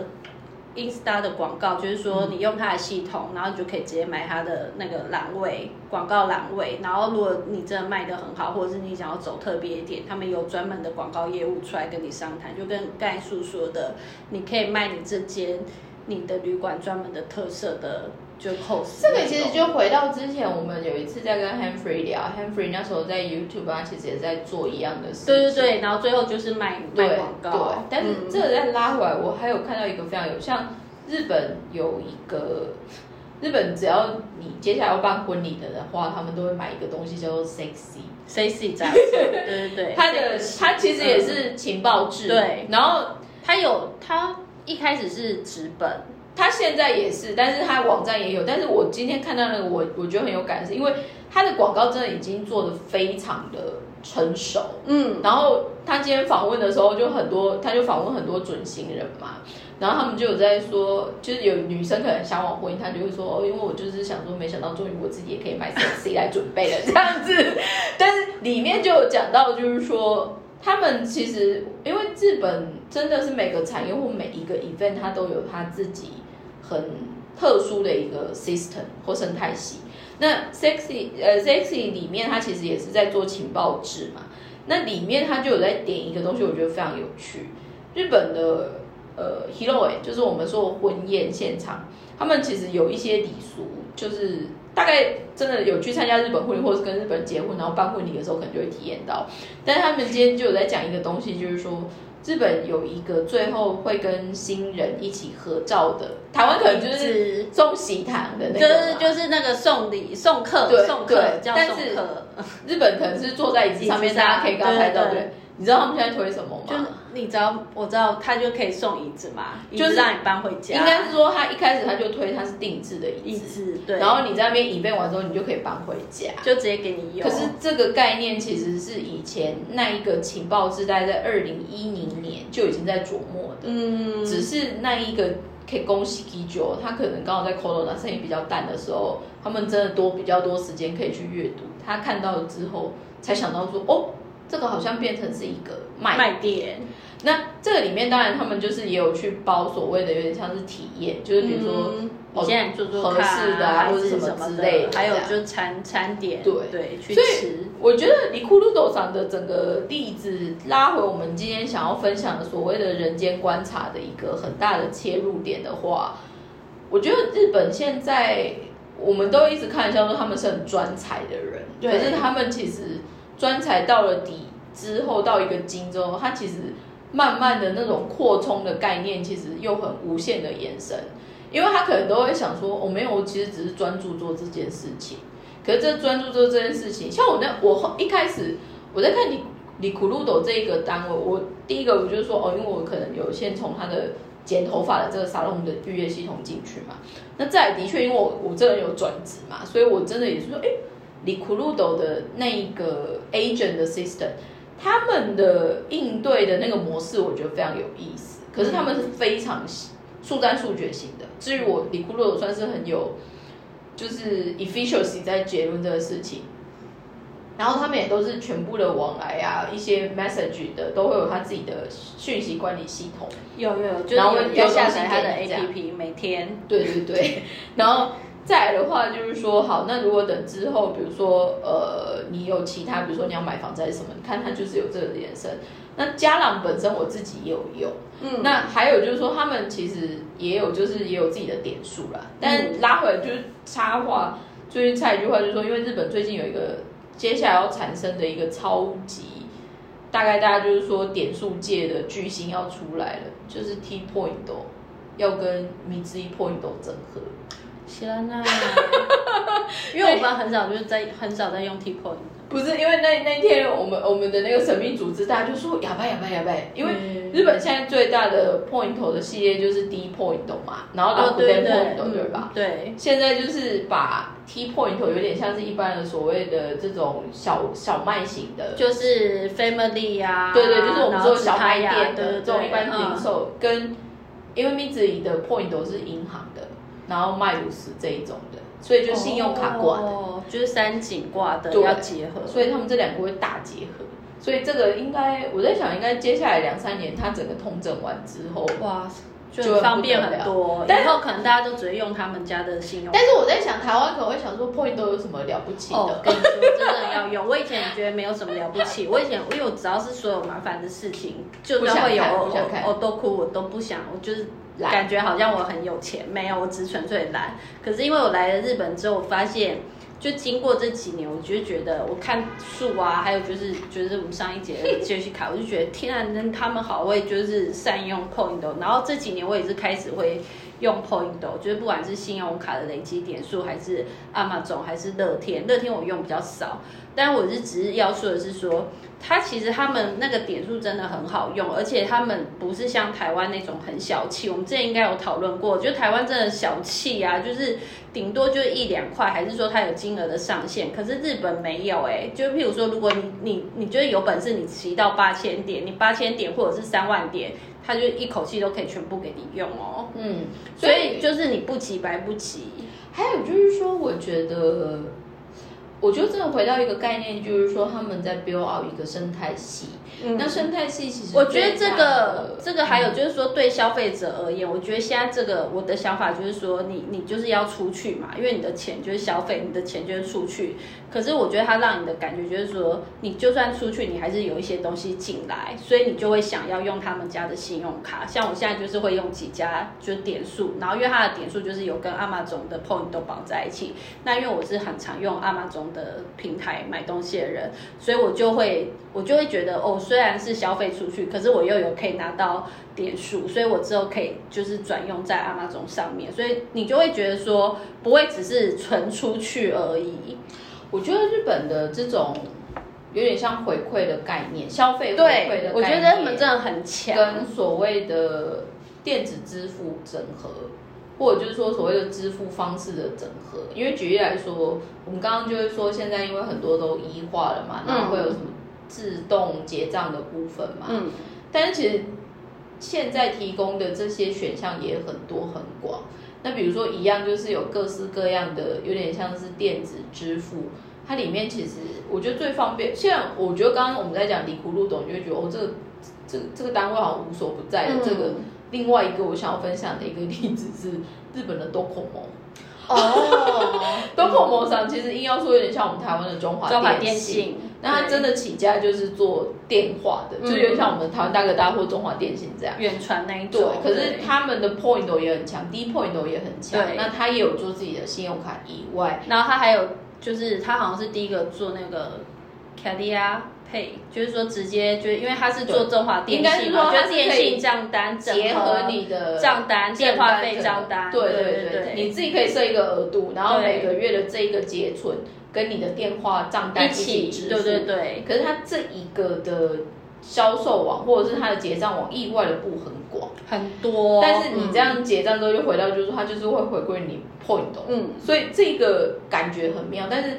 Insta 的广告，就是说你用它的系统，然后你就可以直接买它的那个栏位广告栏位。然后如果你真的卖的很好，或者是你想要走特别一点，他们有专门的广告业务出来跟你商谈，就跟盖叔说的，你可以卖你这间你的旅馆专门的特色的。就 cos 这个其实就回到之前，我们有一次在跟 henfrey 聊 henfrey 那时候在 YouTube 啊其实也在做一样的事情。对对对，然后最后就是卖卖广告。对，但是这个再拉回来，我还有看到一个非常有像日本有一个日本，只要你接下来要办婚礼的的话，他们都会买一个东西叫做 Sexy，Sexy 杂志。对对对，它的它其实也是情报制。对，然后它有它一开始是纸本。他现在也是，但是他网站也有。但是我今天看到那个，我我觉得很有感，是因为他的广告真的已经做的非常的成熟。嗯，然后他今天访问的时候，就很多，他就访问很多准新人嘛，然后他们就有在说，就是有女生可能想往婚姻，他就会说，哦，因为我就是想说，没想到终于我自己也可以买 C 来准备了这样子。但是里面就有讲到，就是说他们其实因为日本真的是每个产业或每一个 event，它都有他自己。很特殊的一个 system 或生态系。那 sexy 呃 sexy 里面它其实也是在做情报制嘛。那里面它就有在点一个东西，我觉得非常有趣。日本的呃 hero 就是我们说婚宴现场，他们其实有一些礼俗，就是大概真的有去参加日本婚礼，或者是跟日本人结婚，然后办婚礼的时候可能就会体验到。但是他们今天就有在讲一个东西，就是说。日本有一个最后会跟新人一起合照的，台湾可能就是送喜糖的那个，就是就是那个送礼送客送客叫送客。日本可能是坐在椅子上面，大家可以跟他拍照，对。你知道他们现在推什么吗？就你知道，我知道他就可以送椅子嘛，就是让你搬回家。应该是说他一开始他就推他是定制的椅子，对。然后你在那边椅背完之后，你就可以搬回家，就直接给你用。可是这个概念其实是以前那一个情报时代在二零一零年就已经在琢磨的，嗯。只是那一个可以恭喜基久，他可能刚好在 Corona 生意比较淡的时候，他们真的多比较多时间可以去阅读。他看到了之后，才想到说哦。这个好像变成是一个卖点，那这个里面当然他们就是也有去包所谓的有点像是体验，就是比如说我现在做做合适的啊，或者什么之类的，还有就餐餐点，对对，去吃。我觉得李库鲁斗上的整个例子拉回我们今天想要分享的所谓的人间观察的一个很大的切入点的话，我觉得日本现在我们都一直开玩笑说他们是很专才的人，可是他们其实。专才到了底之后，到一个精之后，它其实慢慢的那种扩充的概念，其实又很无限的延伸，因为他可能都会想说，我没有，我其实只是专注做这件事情。可是这专注做这件事情，像我那我一开始我在看你你苦鲁斗这一个单位，我第一个我就是说，哦，因为我可能有先从他的剪头发的这个沙龙的预约系统进去嘛，那再的确，因为我我这人有转职嘛，所以我真的也是说，哎。里库鲁斗的那个 agent 的 system，他们的应对的那个模式，我觉得非常有意思。可是他们是非常速战速决型的。至于我里库鲁斗算是很有，就是 efficiency 在结论这个事情。然后他们也都是全部的往来啊，一些 message 的都会有他自己的讯息管理系统。有有有，然后要下载他的 APP，每天。对对对，然后。再来的话就是说，好，那如果等之后，比如说呃，你有其他，比如说你要买房子还是什么，你看它就是有这个延伸。那家朗本身我自己也有用，嗯，那还有就是说，他们其实也有就是也有自己的点数啦。但拉回来就是插话，最近插一句话就是说，因为日本最近有一个接下来要产生的一个超级，大概大家就是说点数界的巨星要出来了，就是 T Point 要跟 m i z i Point 整合。天呐！因为我们很少就是在很少在用 T point，不是因为那那天我们我们的那个神秘组织，大家就说哑巴哑巴哑巴，因为日本现在最大的 point 的系列就是 D point 嘛，然后到 D point 对吧？对，现在就是把 T point 有点像是一般的所谓的这种小小卖型的，就是 family 呀，对对，就是我们说小卖店的这种一般零售，跟因为 m i z 的 point 是银行的，然后卖五十这一种的。所以就信用卡挂的，就是三井挂的要结合，所以他们这两个会大结合。所以这个应该我在想，应该接下来两三年，它整个通整完之后，哇，就方便很多。以后可能大家都只会用他们家的信用。但是我在想，台湾可能会想说，Point 都有什么了不起的？跟你说，真的要用。我以前觉得没有什么了不起，我以前因为我只要是所有麻烦的事情，就算会有我都哭，我都不想，我就是。感觉好像我很有钱，没有，我只纯粹懒。可是因为我来了日本之后，我发现，就经过这几年，我就觉得，我看树啊，还有就是觉得我们上一节继续卡，我就觉得天啊，那他们好会就是善用 point 然后这几年我也是开始会用 point 就是不管是信用卡的累积点数，还是阿玛总，还是乐天，乐天我用比较少。但我是只是要说的是说。它其实他们那个点数真的很好用，而且他们不是像台湾那种很小气。我们之前应该有讨论过，就台湾真的小气啊，就是顶多就一两块，还是说它有金额的上限。可是日本没有哎，就譬如说，如果你你你觉得有本事，你骑到八千点，你八千点或者是三万点，它就一口气都可以全部给你用哦。嗯，所以就是你不急白不急。还有就是说，我觉得。我觉得真的回到一个概念，就是说他们在 build out 一个生态系。那生态系其实，我觉得这个这个还有就是说，对消费者而言，我觉得现在这个我的想法就是说，你你就是要出去嘛，因为你的钱就是消费，你的钱就是出去。可是我觉得它让你的感觉就是说，你就算出去，你还是有一些东西进来，所以你就会想要用他们家的信用卡。像我现在就是会用几家就点数，然后因为它的点数就是有跟阿玛总的 point 都绑在一起。那因为我是很常用阿玛总的平台买东西的人，所以我就会我就会觉得哦。虽然是消费出去，可是我又有可以拿到点数，所以我之后可以就是转用在阿玛总上面，所以你就会觉得说不会只是存出去而已。我觉得日本的这种有点像回馈的概念，消费回馈的概念，我觉得他们真的很强，跟所谓的电子支付整合，或者就是说所谓的支付方式的整合。因为举例来说，我们刚刚就是说现在因为很多都一化了嘛，然后会有什么？自动结账的部分嘛，嗯，但是其实现在提供的这些选项也很多很广。那比如说一样，就是有各式各样的，有点像是电子支付，它里面其实我觉得最方便。现在我觉得刚刚我们在讲离苦路懂，你就觉得哦，这个这个这个单位好像无所不在的。这个另外一个我想要分享的一个例子是日本的 Docomo。哦，Docomo 上其实硬要说有点像我们台湾的中华电信。那他真的起家就是做电话的，就有点像我们台湾大哥大或中华电信这样远传那一种。对，可是他们的 point 也很强，D point 也很强。那他也有做自己的信用卡以外，然后他还有就是他好像是第一个做那个 c a d i a Pay，就是说直接就因为他是做中华电信嘛，就电信账单结合你的账单、电话费账单。对对对，你自己可以设一个额度，然后每个月的这一个结存。跟你的电话账单一起支付，对对对。可是它这一个的销售网或者是它的结账网意外的不很广很多，但是你这样结账之后就回到就是它就是会回归你 point，嗯，所以这个感觉很妙。但是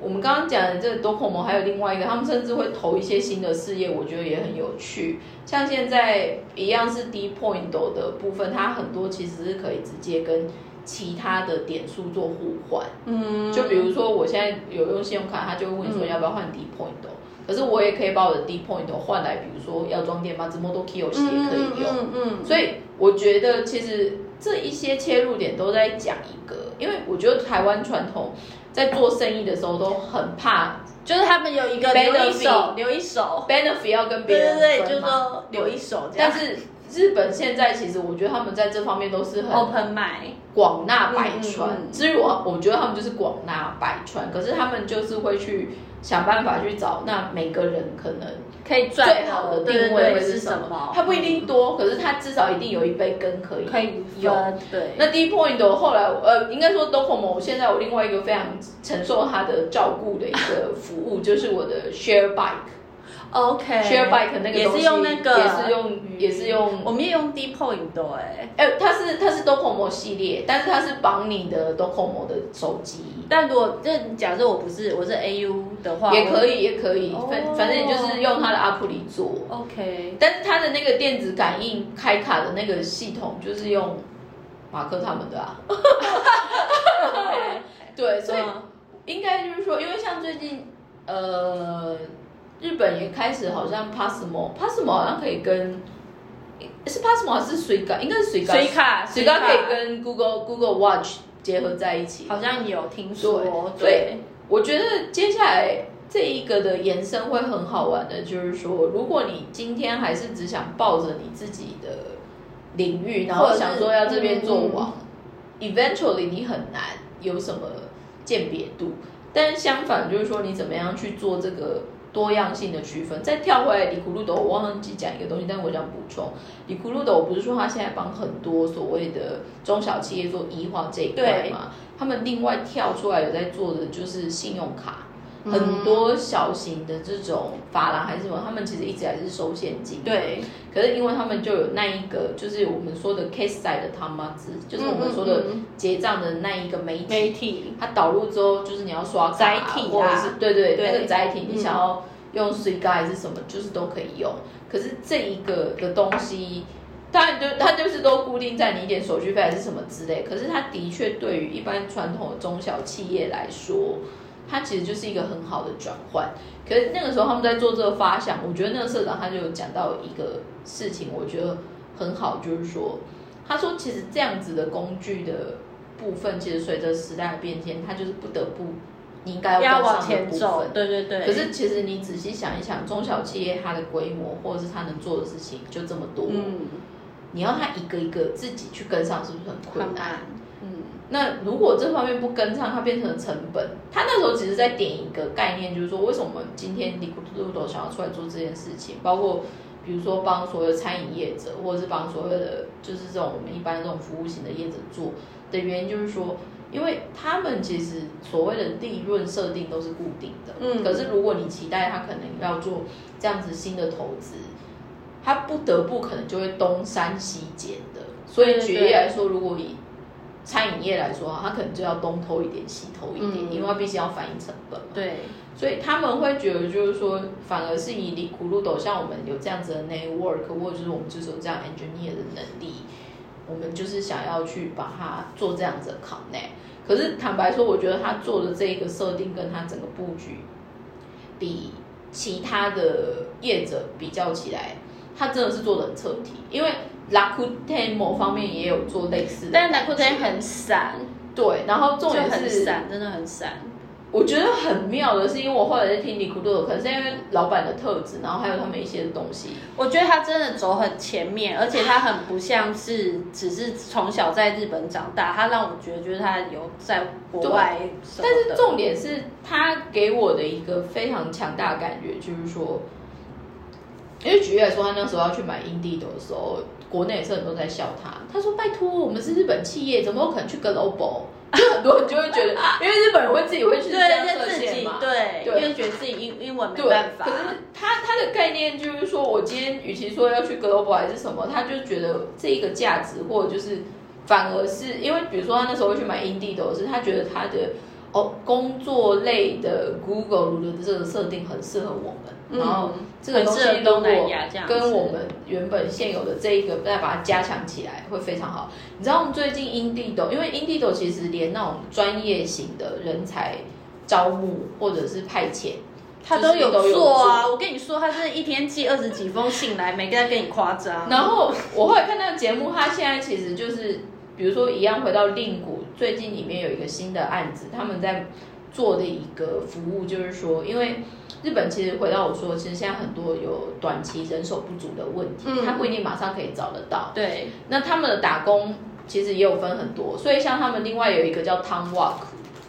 我们刚刚讲的这个 Docomo 还有另外一个，他们甚至会投一些新的事业，我觉得也很有趣。像现在一样是 D point 的部分，它很多其实是可以直接跟。其他的点数做互换，嗯，就比如说我现在有用信用卡，他就会问你说要不要换 D point，可是我也可以把我的 D point 换来，比如说药妆店嘛，直 Model Key 游戏也可以用。嗯嗯所以我觉得其实这一些切入点都在讲一个，因为我觉得台湾传统在做生意的时候都很怕就是他们有一个留一手，留一手，benefit 要跟别对人对对对，就是说留一手这样。但是日本现在其实我觉得他们在这方面都是很 open mind，广纳百川。嗯嗯嗯至于我，我觉得他们就是广纳百川，可是他们就是会去想办法去找那每个人可能可以赚最好的定位是什么？它不一定多，可是它至少一定有一杯羹可以可以用。对。那 D Point 的后来，呃，应该说 Docomo 现在我另外一个非常承受他的照顾的一个服务，就是我的 Share Bike。OK Share Bike 那个也东西是用那个，也是用也是用我们也用 d e p o i n t 的哎。哎、它是它是 Docomo 系列，但是它是绑你的 Docomo 的手机，但如果这假设我不是我是 AU 的话，也可以也可以，哦反反正你就是用它的 App 里做。OK，但是它的那个电子感应开卡的那个系统，就是用马克他们的啊。对，所以嗯应该就是说，因为像最近呃，日本也开始好像 Passmo，Passmo 好像可以跟是 Passmo 还是水卡？应该是水卡，水卡水卡可以跟 Google Google Watch 结合在一起。好像有听说，对对我觉得接下来这一个的延伸会很好玩的，就是说，如果你今天还是只想抱着你自己的领域，然后想说要这边做网、e v e n t u a l l y 你很难有什么鉴别度。但是相反，就是说你怎么样去做这个多样性的区分。再跳回来，李库路德，我忘记讲一个东西，但我想补充，李库路德，我不是说他现在帮很多所谓的中小企业做医化这一块嘛？他们另外跳出来有在做的就是信用卡。很多小型的这种法郎还是什么，他们其实一直还是收现金。对，可是因为他们就有那一个，就是我们说的 case side 的他妈子，就是我们说的结账的那一个媒体。媒体它导入之后，就是你要刷卡、载体啊或者是对对对那个载体，你嗯想要用 s u 还是什么，就是都可以用。可是这一个的东西，当然就它就是都固定在你一点手续费还是什么之类。可是它的确对于一般传统的中小企业来说，它其实就是一个很好的转换。可是那个时候他们在做这个发想，我觉得那个社长他就有讲到一个事情，我觉得很好，就是说，他说其实这样子的工具的部分，其实随着时代的变迁，它就是不得不你应该要要往跟上的部前走，分。对对对。可是其实你仔细想一想，中小企业它的规模或者是它能做的事情就这么多，嗯，你要它一个一个自己去跟上，是不是很困难？那如果这方面不跟上，它变成了成本。他那时候只是在点一个概念，就是说为什么我们今天 Liquid 想要出来做这件事情，包括比如说帮所有餐饮业者，或者是帮所有的就是这种我们一般这种服务型的业者做的原因，就是说，因为他们其实所谓的利润设定都是固定的，嗯可是如果你期待他可能要做这样子新的投资，他不得不可能就会东山西减的。所以举例来说，如果以餐饮业来说，他可能就要东偷一点西偷一点，嗯因为他毕竟要反映成本嘛。对，所以他们会觉得，就是说，反而是以里库路斗，像我们有这样子的 network，或者就是我们就是有这样 engineer 的能力，我们就是想要去把它做这样子的 connect。可是坦白说，我觉得他做的这一个设定跟他整个布局，比其他的业者比较起来，他真的是做的很彻底。因为 Rakuten 某方面也有做类似的，但是 Rakuten 很散，对，然后重就点是很散，真的很散。我觉得很妙的是，因为我后来在听尼库多，可能是因为老板的特质，然后还有他们一些东西。我觉得他真的走很前面，而且他很不像是只是从小在日本长大，他让我觉得就是他有在国外但是重点是他给我的一个非常强大的感觉，就是说，因为举例来说，他那时候要去买 indie 的时候，国内也是很多人在笑他。他说：“拜托，我们是日本企业，怎么有可能去 global？” 就很多人就会觉得，因为日本人会自己会去设在自己限嘛。对，因为觉得自己英英文没对，办法可。是他他的概念就是说，我今天与其说要去 global 还是什么，他就觉得这一个价值，或者就是反而是因为，比如说他那时候会去买 Indeed，是他觉得他的哦工作类的 Google 的这个设定很适合我们，嗯然后这个东西很适合如果跟我们原本现有的这一个再把它加强起来，会非常好。你知道我们最近 Indeed，因为 Indeed 其实连那种专业型的人才招募或者是派遣。他都有做啊！我跟你说，他是一天寄二十几封信来，每个人跟你夸张。然后我后来看那个节目，他现在其实就是，比如说一样回到令谷，最近里面有一个新的案子，他们在做的一个服务，就是说，因为日本其实回到我说，其实现在很多有短期人手不足的问题，嗯他不一定马上可以找得到。对，那他们的打工其实也有分很多，所以像他们另外有一个叫 Town Walk。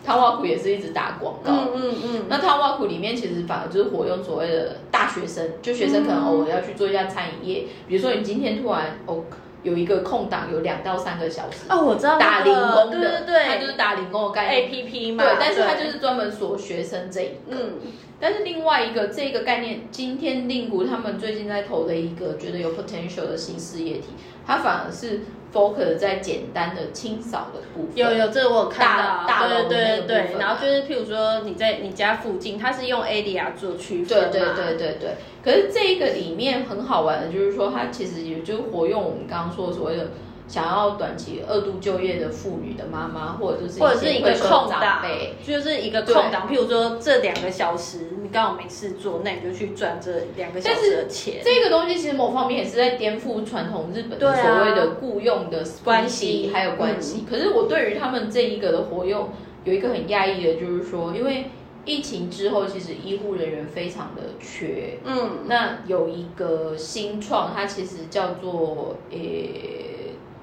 汤瓦库也是一直打广告，嗯嗯嗯，那汤瓦库里面其实反而就是活用所谓的大学生，就学生可能偶尔要去做一下餐饮业，比如说你今天突然哦有一个空档，有两到三个小时，哦，我知道打零工的，对对对，它就是打零工的概念。A P P 嘛，对，但是它就是专门锁学生这一个。嗯，但是另外一个这个概念，今天令谷他们最近在投的一个觉得有 potential 的新事业体，它反而是 focus 在简单的清扫的部分。有有这个我有看到，大对对对对，然后就是譬如说你在你家附近，它是用 ADR 做区分对对对对对，可是这一个里面很好玩的，就是说它其实也就是活用我们刚刚说的所谓的想要短期二度就业的妇女的妈妈，或者就是或者是一个空档辈，，就是一个空档，譬如说这两个小时你刚好没事做，那你就去赚这两个小时的钱。这个东西其实某方面也是在颠覆传统日本所谓的雇佣的关系还有关系。可是我对于他们这一个的活用有一个很讶异的，就是说，因为疫情之后，其实医护人员非常的缺。嗯，那有一个新创，它其实叫做诶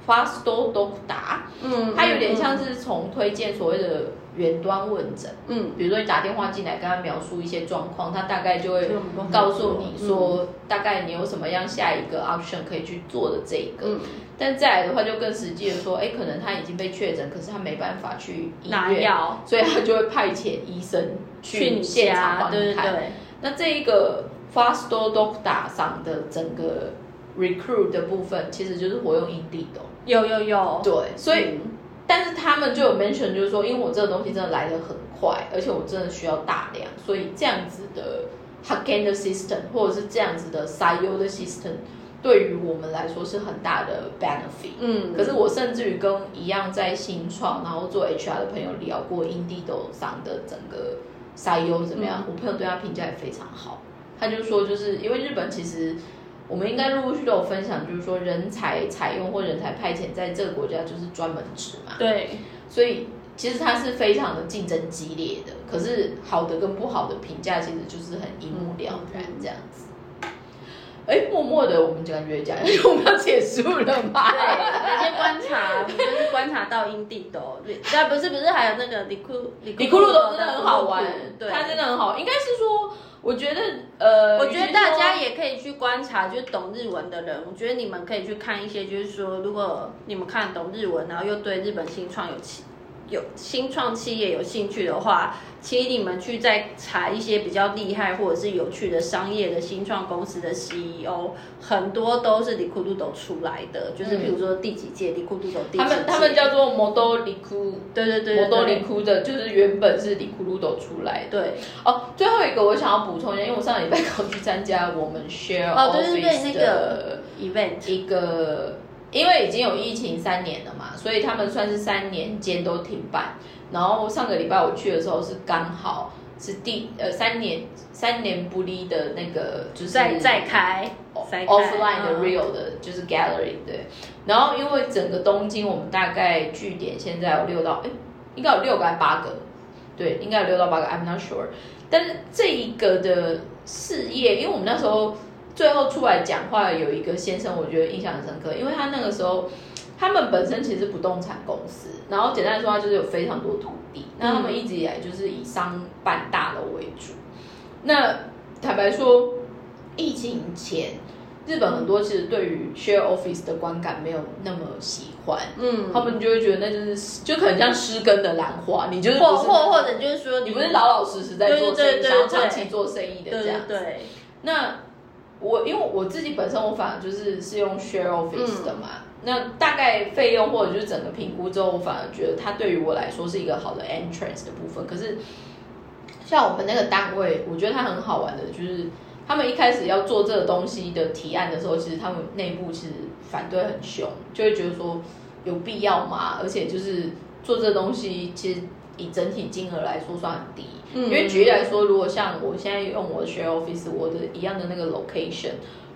Fasto Doctor，嗯，它有点像是从推荐所谓的远端问诊。嗯，比如说你打电话进来，跟他描述一些状况，他大概就会告诉你说，大概你有什么样下一个 option 可以去做的这一个。嗯，但再来的话，就更实际的说，哎，可能他已经被确诊，可是他没办法去医院，拿药所以他就会派遣医生去你现场家，帮你看。对对对，那这一个 Fast Doctor 上的整个 recruit 的部分，其实就是活用 Indeed 哦。有有有，对，所以。嗯但是他们就有 mention，就是说，因为我这个东西真的来的很快，而且我真的需要大量，所以这样子的 Hacken 的 system 或者是这样子的 s i o 的 system，对于我们来说是很大的 benefit。嗯，可是我甚至于跟一样在新创，然后做 HR 的朋友聊过 Indeed 上的整个 s i o 怎么样，我朋友对他评价也非常好。他就说，就是因为日本其实我们应该陆陆续续都有分享，就是说人才采用或人才派遣在这个国家就是专门职嘛，对，所以其实它是非常的竞争激烈的。可是好的跟不好的评价其实就是很一目了然这样子。哎，默默的我们感觉讲，我们要结束了吗？对，有些观察，你就是观察到阴地斗，但不是不是还有那个里库里里库路斗真的很好玩，对，他真的很好。应该是说，我觉得呃，我觉得大家也也可以去观察，就是懂日文的人，我觉得你们可以去看一些，就是说，如果你们看懂日文，然后又对日本新创有企有新创企业有兴趣的话，其实你们去再查一些比较厉害或者是有趣的商业的新创公司的 CEO，很多都是里库杜斗出来的，就是比如说第几届里库杜斗第几届，他们他们叫做摩多里库，对对对摩多里对。库的，就是原本是里库鲁斗出来的。对。哦，最后一个我想要补充一下，因为我上个礼拜刚去参加我们 Share 哦对对对那的个 event，一个，因为已经有疫情三年了嘛，所以他们算是三年间都停办。然后上个礼拜我去的时候是刚好是第呃三年三年不离的那个就是再再开 offline 的嗯 real 的，就是 gallery 对。然后因为整个东京我们大概据点现在有六到哎，应该有六个还是八个，对，应该有六到八个，I'm not sure。但是这一个的事业，因为我们那时候最后出来讲话有一个先生，我觉得印象很深刻，因为他那个时候他们本身其实是不动产公司，然后简单来说，他就是有非常多土地，那他们一直以来就是以商办大楼为主。那坦白说，疫情前，日本很多其实对于 share office 的观感没有那么喜欢，嗯，他们就会觉得那就是就可能像失根的兰花，你就是或或或者就是说你不是老老实实在做想要长期做生意的对这样子。对对，那我因为我自己本身我反而就是是用 share office 的嘛，那大概费用或者就是整个评估之后，我反而觉得它对于我来说是一个好的 entrance 的部分。可是像我们那个单位，我觉得它很好玩的，就是他们一开始要做这个东西的提案的时候，其实他们内部其实反对很凶，就会觉得说有必要吗？而且就是做这个东西，其实以整体金额来说算很低。嗯因为举例来说，如果像我现在用我的 share office，我的一样的那个 location，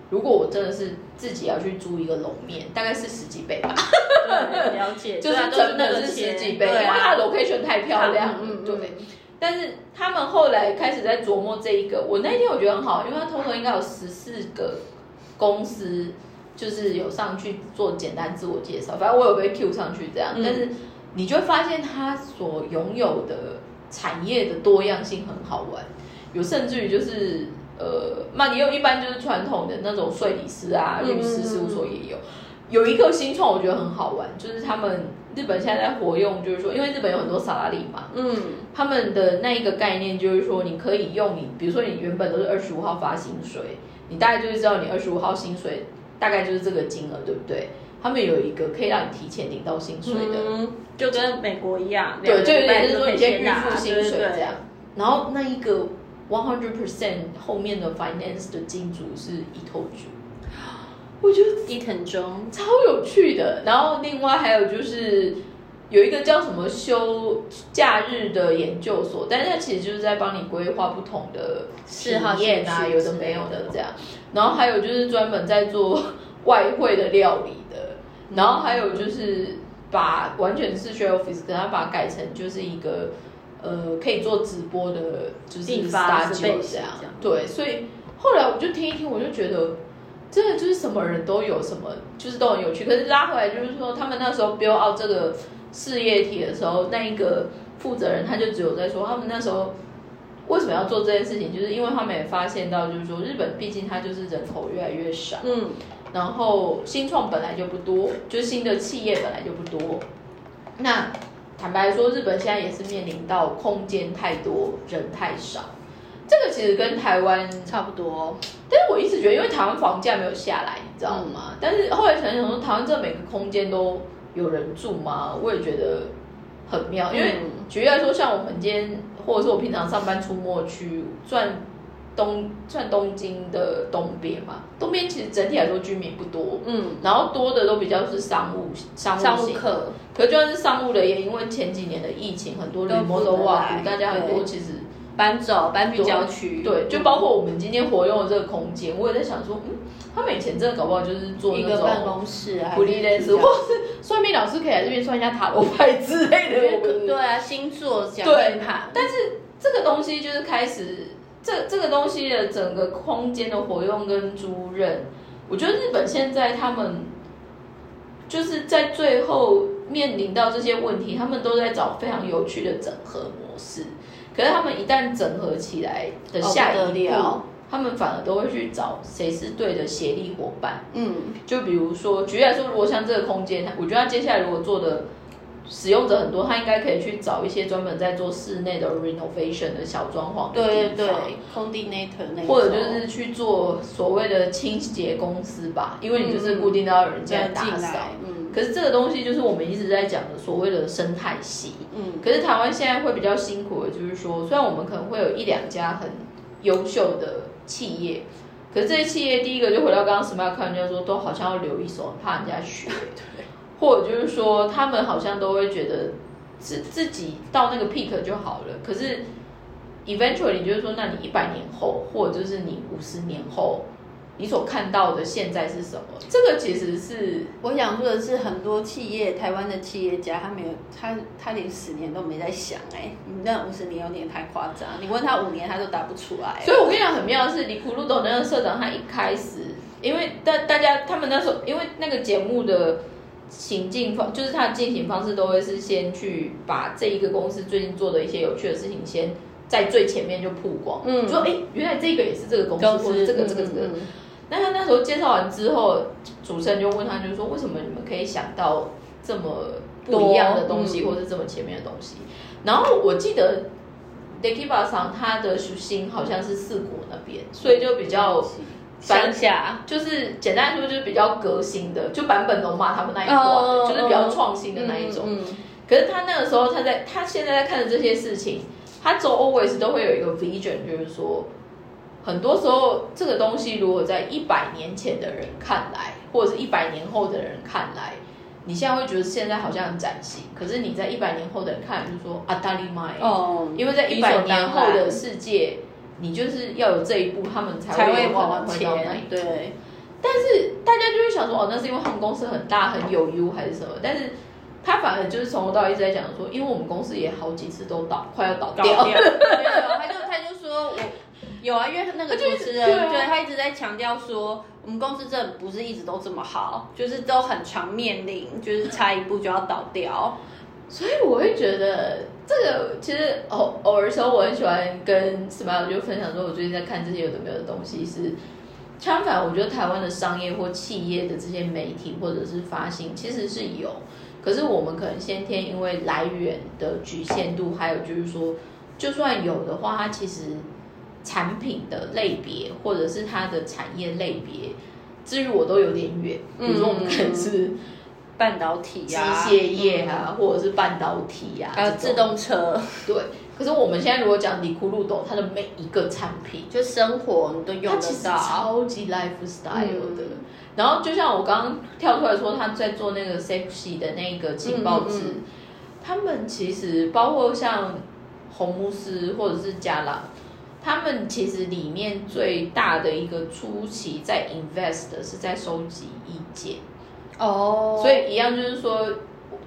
如果我真的是自己要去租一个楼面，大概是十几倍吧，了解，就是真的是十几倍，因为它的 location 太漂亮对。但是他们后来开始在琢磨这一个，我那天我觉得很好，因为他 total 应该有十四个公司，就是有上去做简单自我介绍，反正我有被 Q 上去这样，嗯但是你就会发现他所拥有的产业的多样性很好玩，有甚至于就是呃，那也有一般就是传统的那种税理师啊、嗯律师事务所也有。有一个新创，我觉得很好玩，就是他们日本现在在活用，就是说，因为日本有很多萨拉利嘛，嗯他们的那一个概念就是说，你可以用你，比如说你原本都是二十五号发薪水，你大概就是知道你二十五号薪水大概就是这个金额，对不对？他们有一个可以让你提前领到薪水的，嗯，就跟美国一样，对，就有点是说你你先预付薪水这样。对然后那一个 one hundred percent 后面的 finance 的金主是伊藤主，我觉得伊藤忠，超有趣的。然后另外还有就是有一个叫什么休假日的研究所，但是它其实就是在帮你规划不同的体验啊，有的没有的这样。然后还有就是专门在做外汇的料理的，然后还有就是把完全是 share office，可它把它改成就是一个呃可以做直播的，就是 studio 这样这样。对，所以后来我就听一听，我就觉得。真的就是什么人都有，什么就是都很有趣。可是拉回来就是说，他们那时候 build out 这个事业体的时候，那一个负责人他就只有在说，他们那时候为什么要做这件事情，就是因为他们也发现到，就是说日本毕竟它就是人口越来越少，嗯然后新创本来就不多，就是新的企业本来就不多。那坦白说，日本现在也是面临到空间太多，人太少。这个其实跟台湾差不多，但是我一直觉得，因为台湾房价没有下来，你知道吗？但是后来想想说，台湾这每个空间都有人住吗？我也觉得很妙。因为嗯举例来说，像我们今天，或者是我平常上班出没区，算东算东京的东边嘛，东边其实整体来说居民不多，嗯，然后多的都比较是商务商务型。商务课可就算是商务的，也因为前几年的疫情，很多都旅摩不能都瓦来大家很多对其实搬走搬去郊区，对，就包括我们今天活用的这个空间，我也在想说，嗯，他们以前真的搞不好就是做那一个办种公室啊，福利类似，或是算命老师可以来这边算一下塔罗牌之类的。我们对啊，星座讲对命盘，但是这个东西就是开始，这这个东西的整个空间的活用跟租任，我觉得日本现在他们就是在最后面临到这些问题，他们都在找非常有趣的整合模式。可是他们一旦整合起来的下一步，他们反而都会去找谁是对的协力伙伴。嗯就比如说，举例来说，如果像这个空间，我觉得他接下来如果做的使用者很多，他应该可以去找一些专门在做室内的 renovation 的小装潢对对对或者就是去做所谓的清洁公司吧，因为你就是固定都要有人家打扫。可是这个东西就是我们一直在讲的所谓的生态系。嗯可是台湾现在会比较辛苦的，就是说，虽然我们可能会有一两家很优秀的企业，可是这些企业第一个就回到刚刚 Smart 看就说，都好像要留一手，很怕人家学，或者就是说，他们好像都会觉得自自己到那个 peak 就好了，可是 eventually 就是说，那你一百年后，或者就是你五十年后，你所看到的现在是什么？这个其实是我想说的是，很多企业，台湾的企业家，他没有，他他连十年都没在想、哎，你那五十年有点太夸张，你问他五年，他都答不出来。所以我跟你讲，很妙的是，李库鲁斗那个社长，他一开始，因为大大家他们那时候，因为那个节目的行进方，就是他的进行方式，都会是先去把这一个公司最近做的一些有趣的事情，先在最前面就曝光，嗯就说哎，原来这个也是这个公司，公司或者这个这个这个。嗯嗯那他那时候介绍完之后，主持人就问他，就是说为什么你们可以想到这么不一样的东西，嗯或是这么前面的东西？然后我记得 Dekiba 上他的属性好像是四国那边，所以就比较乡下，就是简单来说就是比较革新的，就版本龙马他们那一挂的，哦就是比较创新的那一种。嗯嗯可是他那个时候，他在他现在在看的这些事情，他周 always 都会有一个 vision，就是说，很多时候这个东西如果在一百年前的人看来，或者是一百年后的人看来，你现在会觉得现在好像很崭新，可是你在一百年后的人看，就是说啊，大力麦，哦，因为在一百年后的世界，你就是要有这一步，他们才才会往会到那一前，步。对，但是大家就会想说，哦，那是因为他们公司很大很有 U 还是什么？但是他反而就是从头到尾一直在讲说，因为我们公司也好几次都倒，快要倒搞掉。掉，没有，他就他就说我有啊，因为那个主持人对他一直在强调说，我们公司真的不是一直都这么好，就是都很常面临，就是差一步就要倒掉。所以我会觉得这个其实偶偶尔时候我很喜欢跟 Smile 就分享说，我最近在看这些有的没有的东西是。相反，我觉得台湾的商业或企业的这些媒体或者是发行其实是有，可是我们可能先天因为来源的局限度，还有就是说，就算有的话，它其实产品的类别或者是它的产业类别，至于我都有点远。比如说我们可能是半导体机啊，械业啊，或者是半导体啊，还有自动车，对。可是我们现在如果讲里库路斗，它的每一个产品，就生活你都用得到。超级 lifestyle 的。嗯然后就像我刚刚跳出来说，他在做那个 sexy 的那个情报纸，他们其实包括像红慕斯或者是加朗，他们其实里面最大的一个初期在 invest 的是在收集意见。哦，所以一样就是说，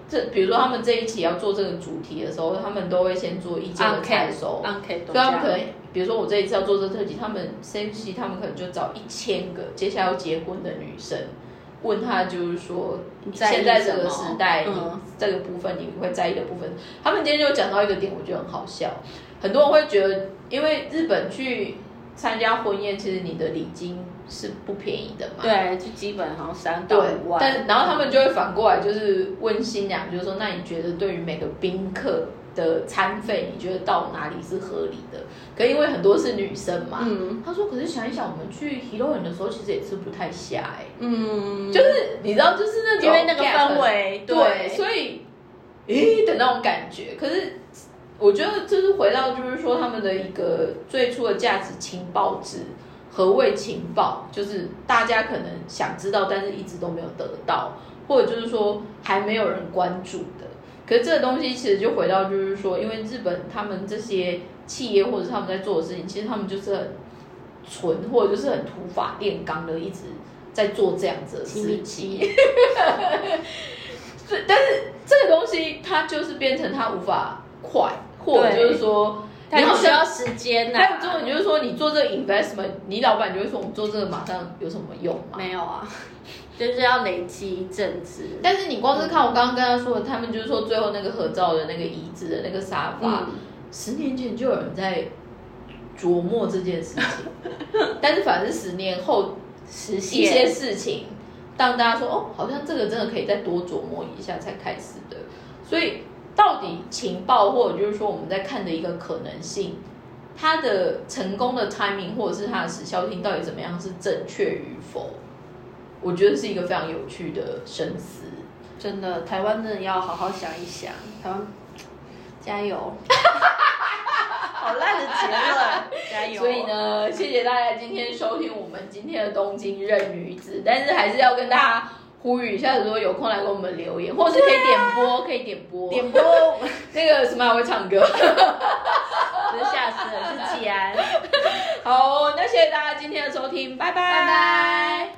这比如说他们这一期要做这个主题的时候，他们都会先做意见的采收。on K 都所以他们可能，比如说我这一次要做这特辑，他们 CFC 他们可能就找一千个接下来要结婚的女生，问她就是说，你现在这个时代，这个部分你会在意的部分，他们今天就讲到一个点，我觉得很好笑，很多人会觉得，因为日本去参加婚宴，其实你的礼金是不便宜的嘛，对，就基本好像三到五，万，但然后他们就会反过来，就是问新娘，就是说，那你觉得对于每个宾客的餐费，你觉得到哪里是合理的？可因为很多是女生嘛，嗯。他说，可是想一想，我们去 Hero 人的时候，其实也吃不太下哎、嗯，就是你知道，就是那种因为那个氛围，对，所以诶的那种感觉。可是我觉得就是回到就是说他们的一个最初的价值情报值，何谓情报？就是大家可能想知道，但是一直都没有得到，或者就是说还没有人关注的。可是这个东西其实就回到就是说，因为日本他们这些企业或者是他们在做的事情，其实他们就是很纯或者就是很土法炼钢的，一直在做这样子的事情。对，但是这个东西它就是变成它无法快，或者就是说，它你好像就需要时间呐、还有之后，你就是说你做这个 investment，你老板就会说我们做这个马上有什么用吗？没有啊，就是要累积一阵子。但是你光是看我刚刚跟他说的，他们就是说最后那个合照的那个椅子的那个沙发，嗯，十年前就有人在琢磨这件事情，但是反正是十年后实现一些事情，让大家说哦，好像这个真的可以再多琢磨一下才开始的。所以到底情报或者就是说我们在看的一个可能性，它的成功的 timing 或者是它的时效性到底怎么样是正确与否？我觉得是一个非常有趣的深思。真的，台湾真的要好好想一想，台湾加油！好烂的结论，加油！所以，呢，谢谢大家今天收听我们今天的东京任女子，但是还是要跟大家呼吁一下，如果有空来给我们留言，或者是可以点播，可以点播。点播 那个什么还会唱歌。不是吓死人，是吉安。好，那谢谢大家今天的收听，拜拜，拜拜。